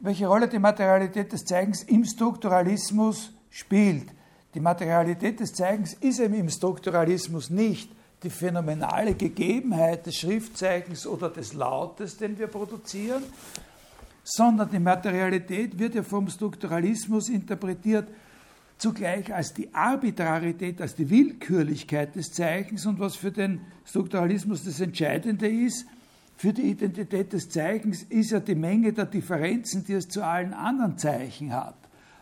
welche Rolle die Materialität des Zeichens im Strukturalismus spielt. Die Materialität des Zeichens ist eben im Strukturalismus nicht die phänomenale Gegebenheit des Schriftzeichens oder des Lautes, den wir produzieren, sondern die Materialität wird ja vom Strukturalismus interpretiert zugleich als die Arbitrarität, als die Willkürlichkeit des Zeichens und was für den Strukturalismus das Entscheidende ist, für die Identität des Zeichens ist ja die Menge der Differenzen, die es zu allen anderen Zeichen hat.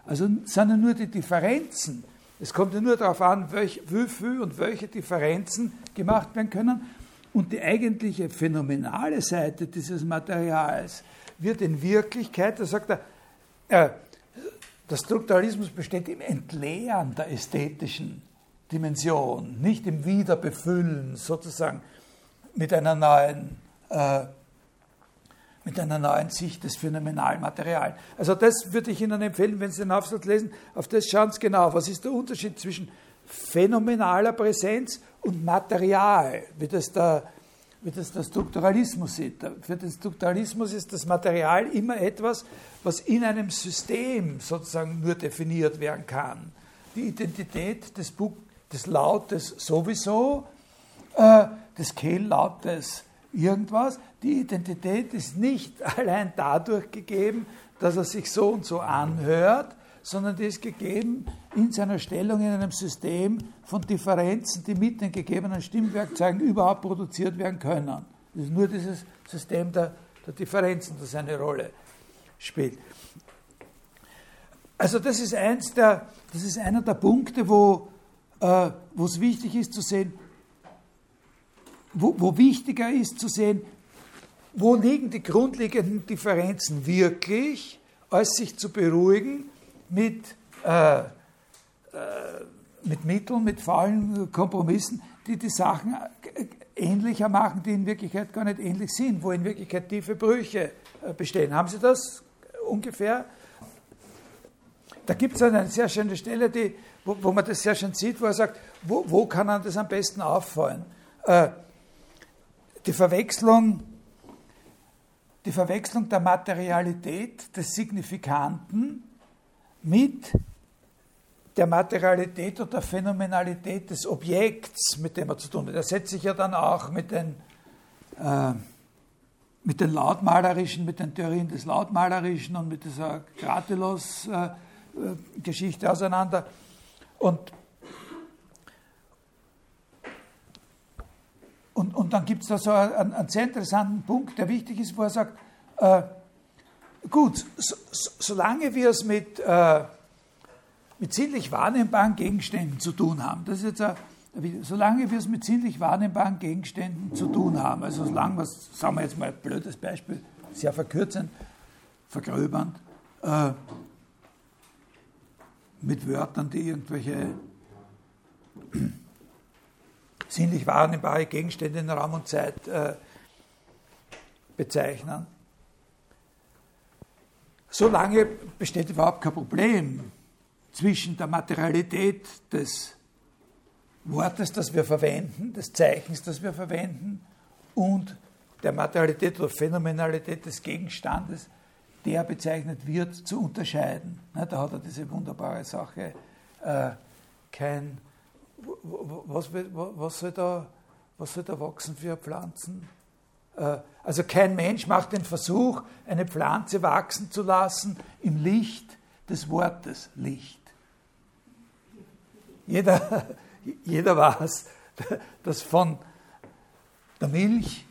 Also sind ja nur die Differenzen, es kommt ja nur darauf an, welch, wie viel und welche Differenzen gemacht werden können. Und die eigentliche phänomenale Seite dieses Materials wird in Wirklichkeit, da sagt er, äh, der Strukturalismus besteht im Entleeren der ästhetischen Dimension, nicht im Wiederbefüllen sozusagen mit einer neuen äh, mit einer neuen Sicht des phänomenalen Materials. Also das würde ich Ihnen empfehlen, wenn Sie den Aufsatz lesen, auf das schauen Sie genau. Was ist der Unterschied zwischen phänomenaler Präsenz und Material, wie das der, wie das der Strukturalismus sieht. Für den Strukturalismus ist das Material immer etwas, was in einem System sozusagen nur definiert werden kann. Die Identität des, Buch, des Lautes sowieso, äh, des Kehllautes irgendwas. Die Identität ist nicht allein dadurch gegeben, dass er sich so und so anhört, sondern die ist gegeben in seiner Stellung in einem System von Differenzen, die mit den gegebenen Stimmwerkzeugen überhaupt produziert werden können. Es ist nur dieses System der, der Differenzen, das eine Rolle spielt. Also das ist, eins der, das ist einer der Punkte, wo äh, es wichtig ist zu sehen, wo, wo wichtiger ist zu sehen, wo liegen die grundlegenden Differenzen wirklich, als sich zu beruhigen mit, äh, äh, mit Mitteln, mit faulen Kompromissen, die die Sachen ähnlicher machen, die in Wirklichkeit gar nicht ähnlich sind, wo in Wirklichkeit tiefe Brüche äh, bestehen. Haben Sie das ungefähr? Da gibt es eine sehr schöne Stelle, die, wo, wo, man das sehr schön sieht, wo er sagt, wo, wo kann man das am besten auffallen? Äh, die Verwechslung, die Verwechslung der Materialität des Signifikanten mit der Materialität oder Phänomenalität des Objekts, mit dem er zu tun hat. Er setzt sich ja dann auch mit den, äh, mit den Lautmalerischen, mit den Theorien des Lautmalerischen und mit dieser Gratilos-Geschichte auseinander. Und und dann gibt es da so einen, einen, sehr interessanten Punkt, der wichtig ist, wo er sagt, äh, gut, so, so, solange wir es mit, äh, mit sinnlich wahrnehmbaren Gegenständen zu tun haben, das ist jetzt ein, solange wir es mit sinnlich wahrnehmbaren Gegenständen zu tun haben, also solange wir es, sagen wir jetzt mal ein blödes Beispiel, sehr verkürzend, vergröbernd, äh, mit Wörtern, die irgendwelche sinnlich wahrnehmbare Gegenstände in Raum und Zeit äh, bezeichnen. Solange besteht überhaupt kein Problem zwischen der Materialität des Wortes, das wir verwenden, des Zeichens, das wir verwenden, und der Materialität oder Phänomenalität des Gegenstandes, der bezeichnet wird, zu unterscheiden. Da hat er diese wunderbare Sache, äh, kein, was, was, soll da, was soll da wachsen für Pflanzen? Äh, also kein Mensch macht den Versuch, eine Pflanze wachsen zu lassen im Licht des Wortes Licht. Jeder, jeder weiß, dass von der Milch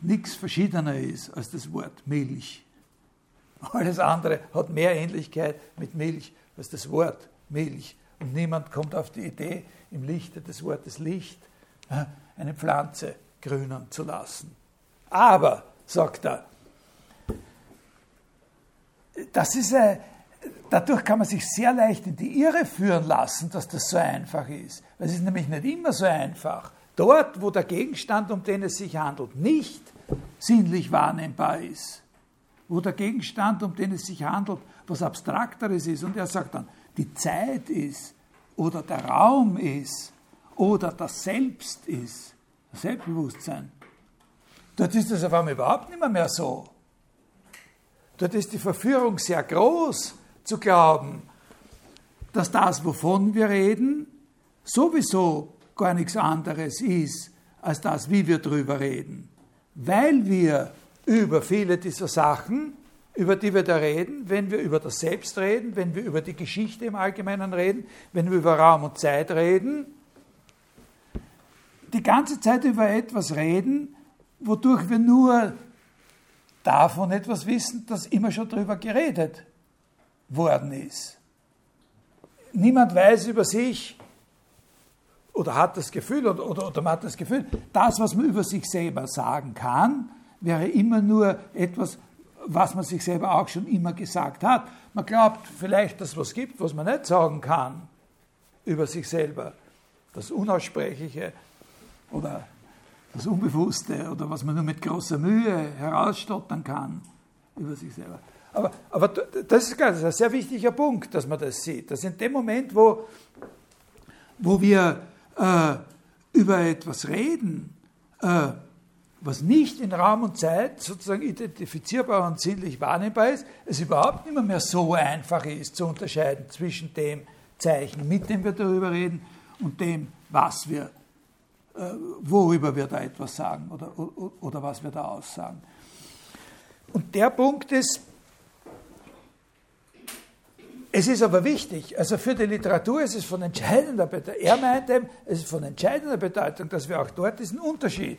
nichts verschiedener ist als das Wort Milch. Alles andere hat mehr Ähnlichkeit mit Milch als das Wort Milch. Und niemand kommt auf die Idee, im Lichte des Wortes Licht äh, eine Pflanze grünen zu lassen. Aber, sagt er, das ist eine, dadurch kann man sich sehr leicht in die Irre führen lassen, dass das so einfach ist. Es ist nämlich nicht immer so einfach. Dort, wo der Gegenstand, um den es sich handelt, nicht sinnlich wahrnehmbar ist, wo der Gegenstand, um den es sich handelt, was Abstrakteres ist, und er sagt dann, die Zeit ist oder der Raum ist oder das Selbst ist, das Selbstbewusstsein, dort ist das auf einmal überhaupt nicht mehr, mehr so. Dort ist die Verführung sehr groß, zu glauben, dass das, wovon wir reden, sowieso gar nichts anderes ist als das, wie wir drüber reden. Weil wir über viele dieser Sachen, über die wir da reden, wenn wir über das Selbst reden, wenn wir über die Geschichte im Allgemeinen reden, wenn wir über Raum und Zeit reden, die ganze Zeit über etwas reden, wodurch wir nur davon etwas wissen, dass immer schon darüber geredet worden ist. Niemand weiß über sich oder hat das Gefühl oder, oder, oder man hat das Gefühl, das, was man über sich selber sagen kann, wäre immer nur etwas, was man sich selber auch schon immer gesagt hat. Man glaubt vielleicht, dass es was gibt, was man nicht sagen kann über sich selber. Das Unaussprechliche oder das Unbewusste oder was man nur mit großer Mühe herausstottern kann über sich selber. Aber, aber das, ist, das ist ein sehr wichtiger Punkt, dass man das sieht. Dass in dem Moment, wo, wo wir äh, über etwas reden, äh, was nicht in Raum und Zeit sozusagen identifizierbar und sinnlich wahrnehmbar ist, es überhaupt nicht mehr, so einfach ist zu unterscheiden zwischen dem Zeichen, mit dem wir darüber reden, und dem, was wir, äh, worüber wir da etwas sagen oder, oder, oder was wir da aussagen. Und der Punkt ist, es ist aber wichtig, also für die Literatur ist es von entscheidender Bedeutung, er meint es ist von entscheidender Bedeutung, dass wir auch dort diesen Unterschied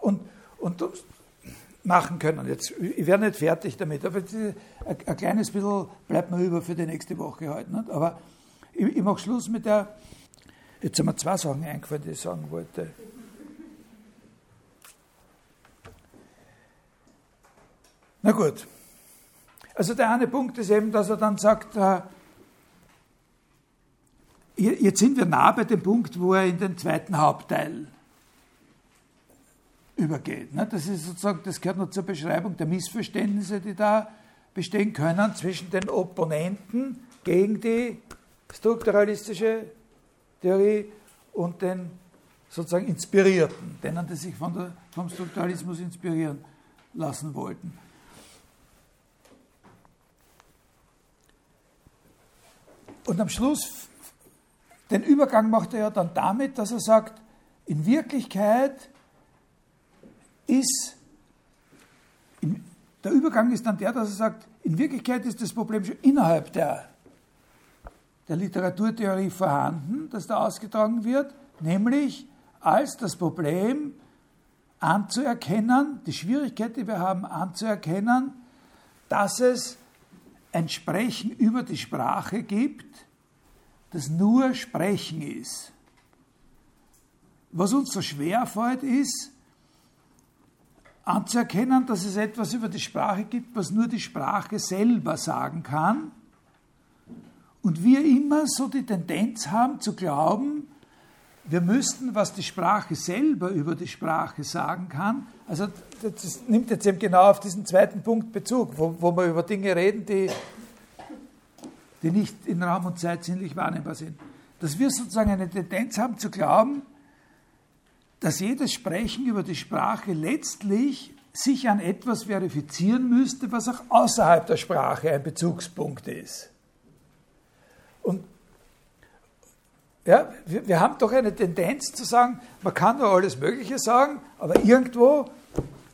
und, und machen können. Jetzt, ich werde nicht fertig damit, aber ein, ein kleines bisschen bleibt mir über für die nächste Woche heute. Nicht? Aber ich, ich mache Schluss mit der, jetzt sind mir zwei Sachen eingefallen, die ich sagen wollte. Na gut. Also der eine Punkt ist eben, dass er dann sagt, äh, jetzt sind wir nah bei dem Punkt, wo er in den zweiten Hauptteil übergeht. Ne? Das ist sozusagen, das gehört noch zur Beschreibung der Missverständnisse, die da bestehen können zwischen den Opponenten gegen die strukturalistische Theorie und den sozusagen Inspirierten, denen, die sich der, vom Strukturalismus inspirieren lassen wollten. Und am Schluss, den Übergang macht er ja dann damit, dass er sagt, in Wirklichkeit ist, der Übergang ist dann der, dass er sagt, in Wirklichkeit ist das Problem schon innerhalb der, der Literaturtheorie vorhanden, das da ausgetragen wird, nämlich als das Problem anzuerkennen, die Schwierigkeit, die wir haben, anzuerkennen, dass es ein Sprechen über die Sprache gibt, das nur Sprechen ist. Was uns so schwer fällt, ist, anzuerkennen, dass es etwas über die Sprache gibt, was nur die Sprache selber sagen kann. Und wir immer so die Tendenz haben zu glauben, wir müssten, was die Sprache selber über die Sprache sagen kann, also das nimmt jetzt eben genau auf diesen zweiten Punkt Bezug, wo, wo wir über Dinge reden, die, die nicht in Raum und Zeit sinnlich wahrnehmbar sind. Dass wir sozusagen eine Tendenz haben zu glauben, dass jedes Sprechen über die Sprache letztlich sich an etwas verifizieren müsste, was auch außerhalb der Sprache ein Bezugspunkt ist. Und ja, wir, wir haben doch eine Tendenz zu sagen, man kann nur alles Mögliche sagen, aber irgendwo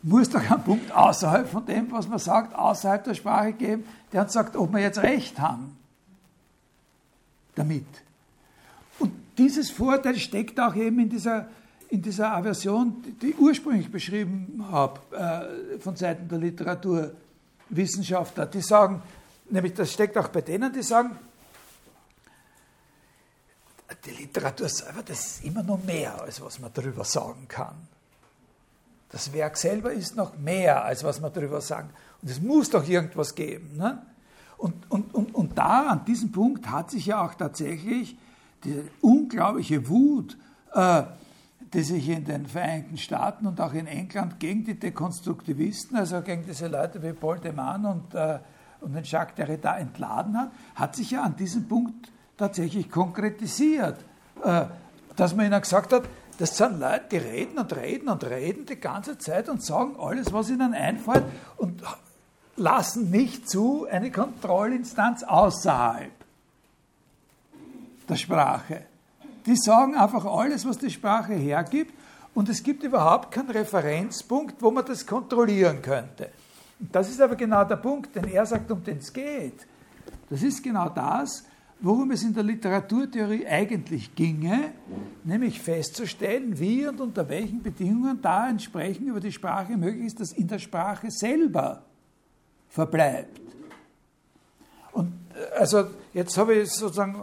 muss doch ein Punkt außerhalb von dem, was man sagt, außerhalb der Sprache geben, der uns sagt, ob wir jetzt recht haben damit. Und dieses Vorteil steckt auch eben in dieser, in dieser Aversion, die ich ursprünglich beschrieben habe, äh, von Seiten der Literaturwissenschaftler. Die sagen, nämlich das steckt auch bei denen, die sagen, die Literatur selber, das ist immer noch mehr, als was man darüber sagen kann. Das Werk selber ist noch mehr, als was man darüber sagen. Und es muss doch irgendwas geben. Ne? Und, und, und, und da, an diesem Punkt, hat sich ja auch tatsächlich die unglaubliche Wut, äh, die sich in den Vereinigten Staaten und auch in England gegen die Dekonstruktivisten, also gegen diese Leute wie Paul de Man und, äh, und den Jacques Derrida entladen hat, hat sich ja an diesem Punkt tatsächlich konkretisiert. Äh, dass man ihnen gesagt hat, das sind Leute, die reden und reden und reden die ganze Zeit und sagen alles, was ihnen einfällt und lassen nicht zu eine Kontrollinstanz außerhalb der Sprache. Die sagen einfach alles, was die Sprache hergibt und es gibt überhaupt keinen Referenzpunkt, wo man das kontrollieren könnte. Das ist aber genau der Punkt, den er sagt, um den es geht. Das ist genau das, worum es in der Literaturtheorie eigentlich ginge, nämlich festzustellen, wie und unter welchen Bedingungen da ein Sprechen über die Sprache möglich ist, das in der Sprache selber verbleibt. Und äh, also jetzt habe ich sozusagen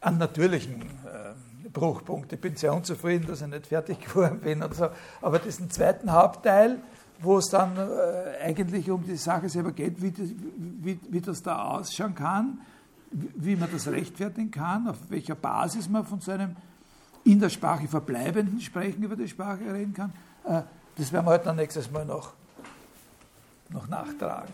einen natürlichen äh, Bruchpunkt. Ich bin sehr unzufrieden, dass ich nicht fertig geworden bin und so. Aber diesen zweiten Hauptteil, wo es dann äh, eigentlich um die Sache selber geht, wie, das, wie, wie das da ausschauen kann, wie man das rechtfertigen kann, auf welcher Basis man von seinem in der Sprache verbleibenden Sprechen über die Sprache reden kann, äh, das werden wir heute halt dann nächstes Mal noch, noch nachtragen.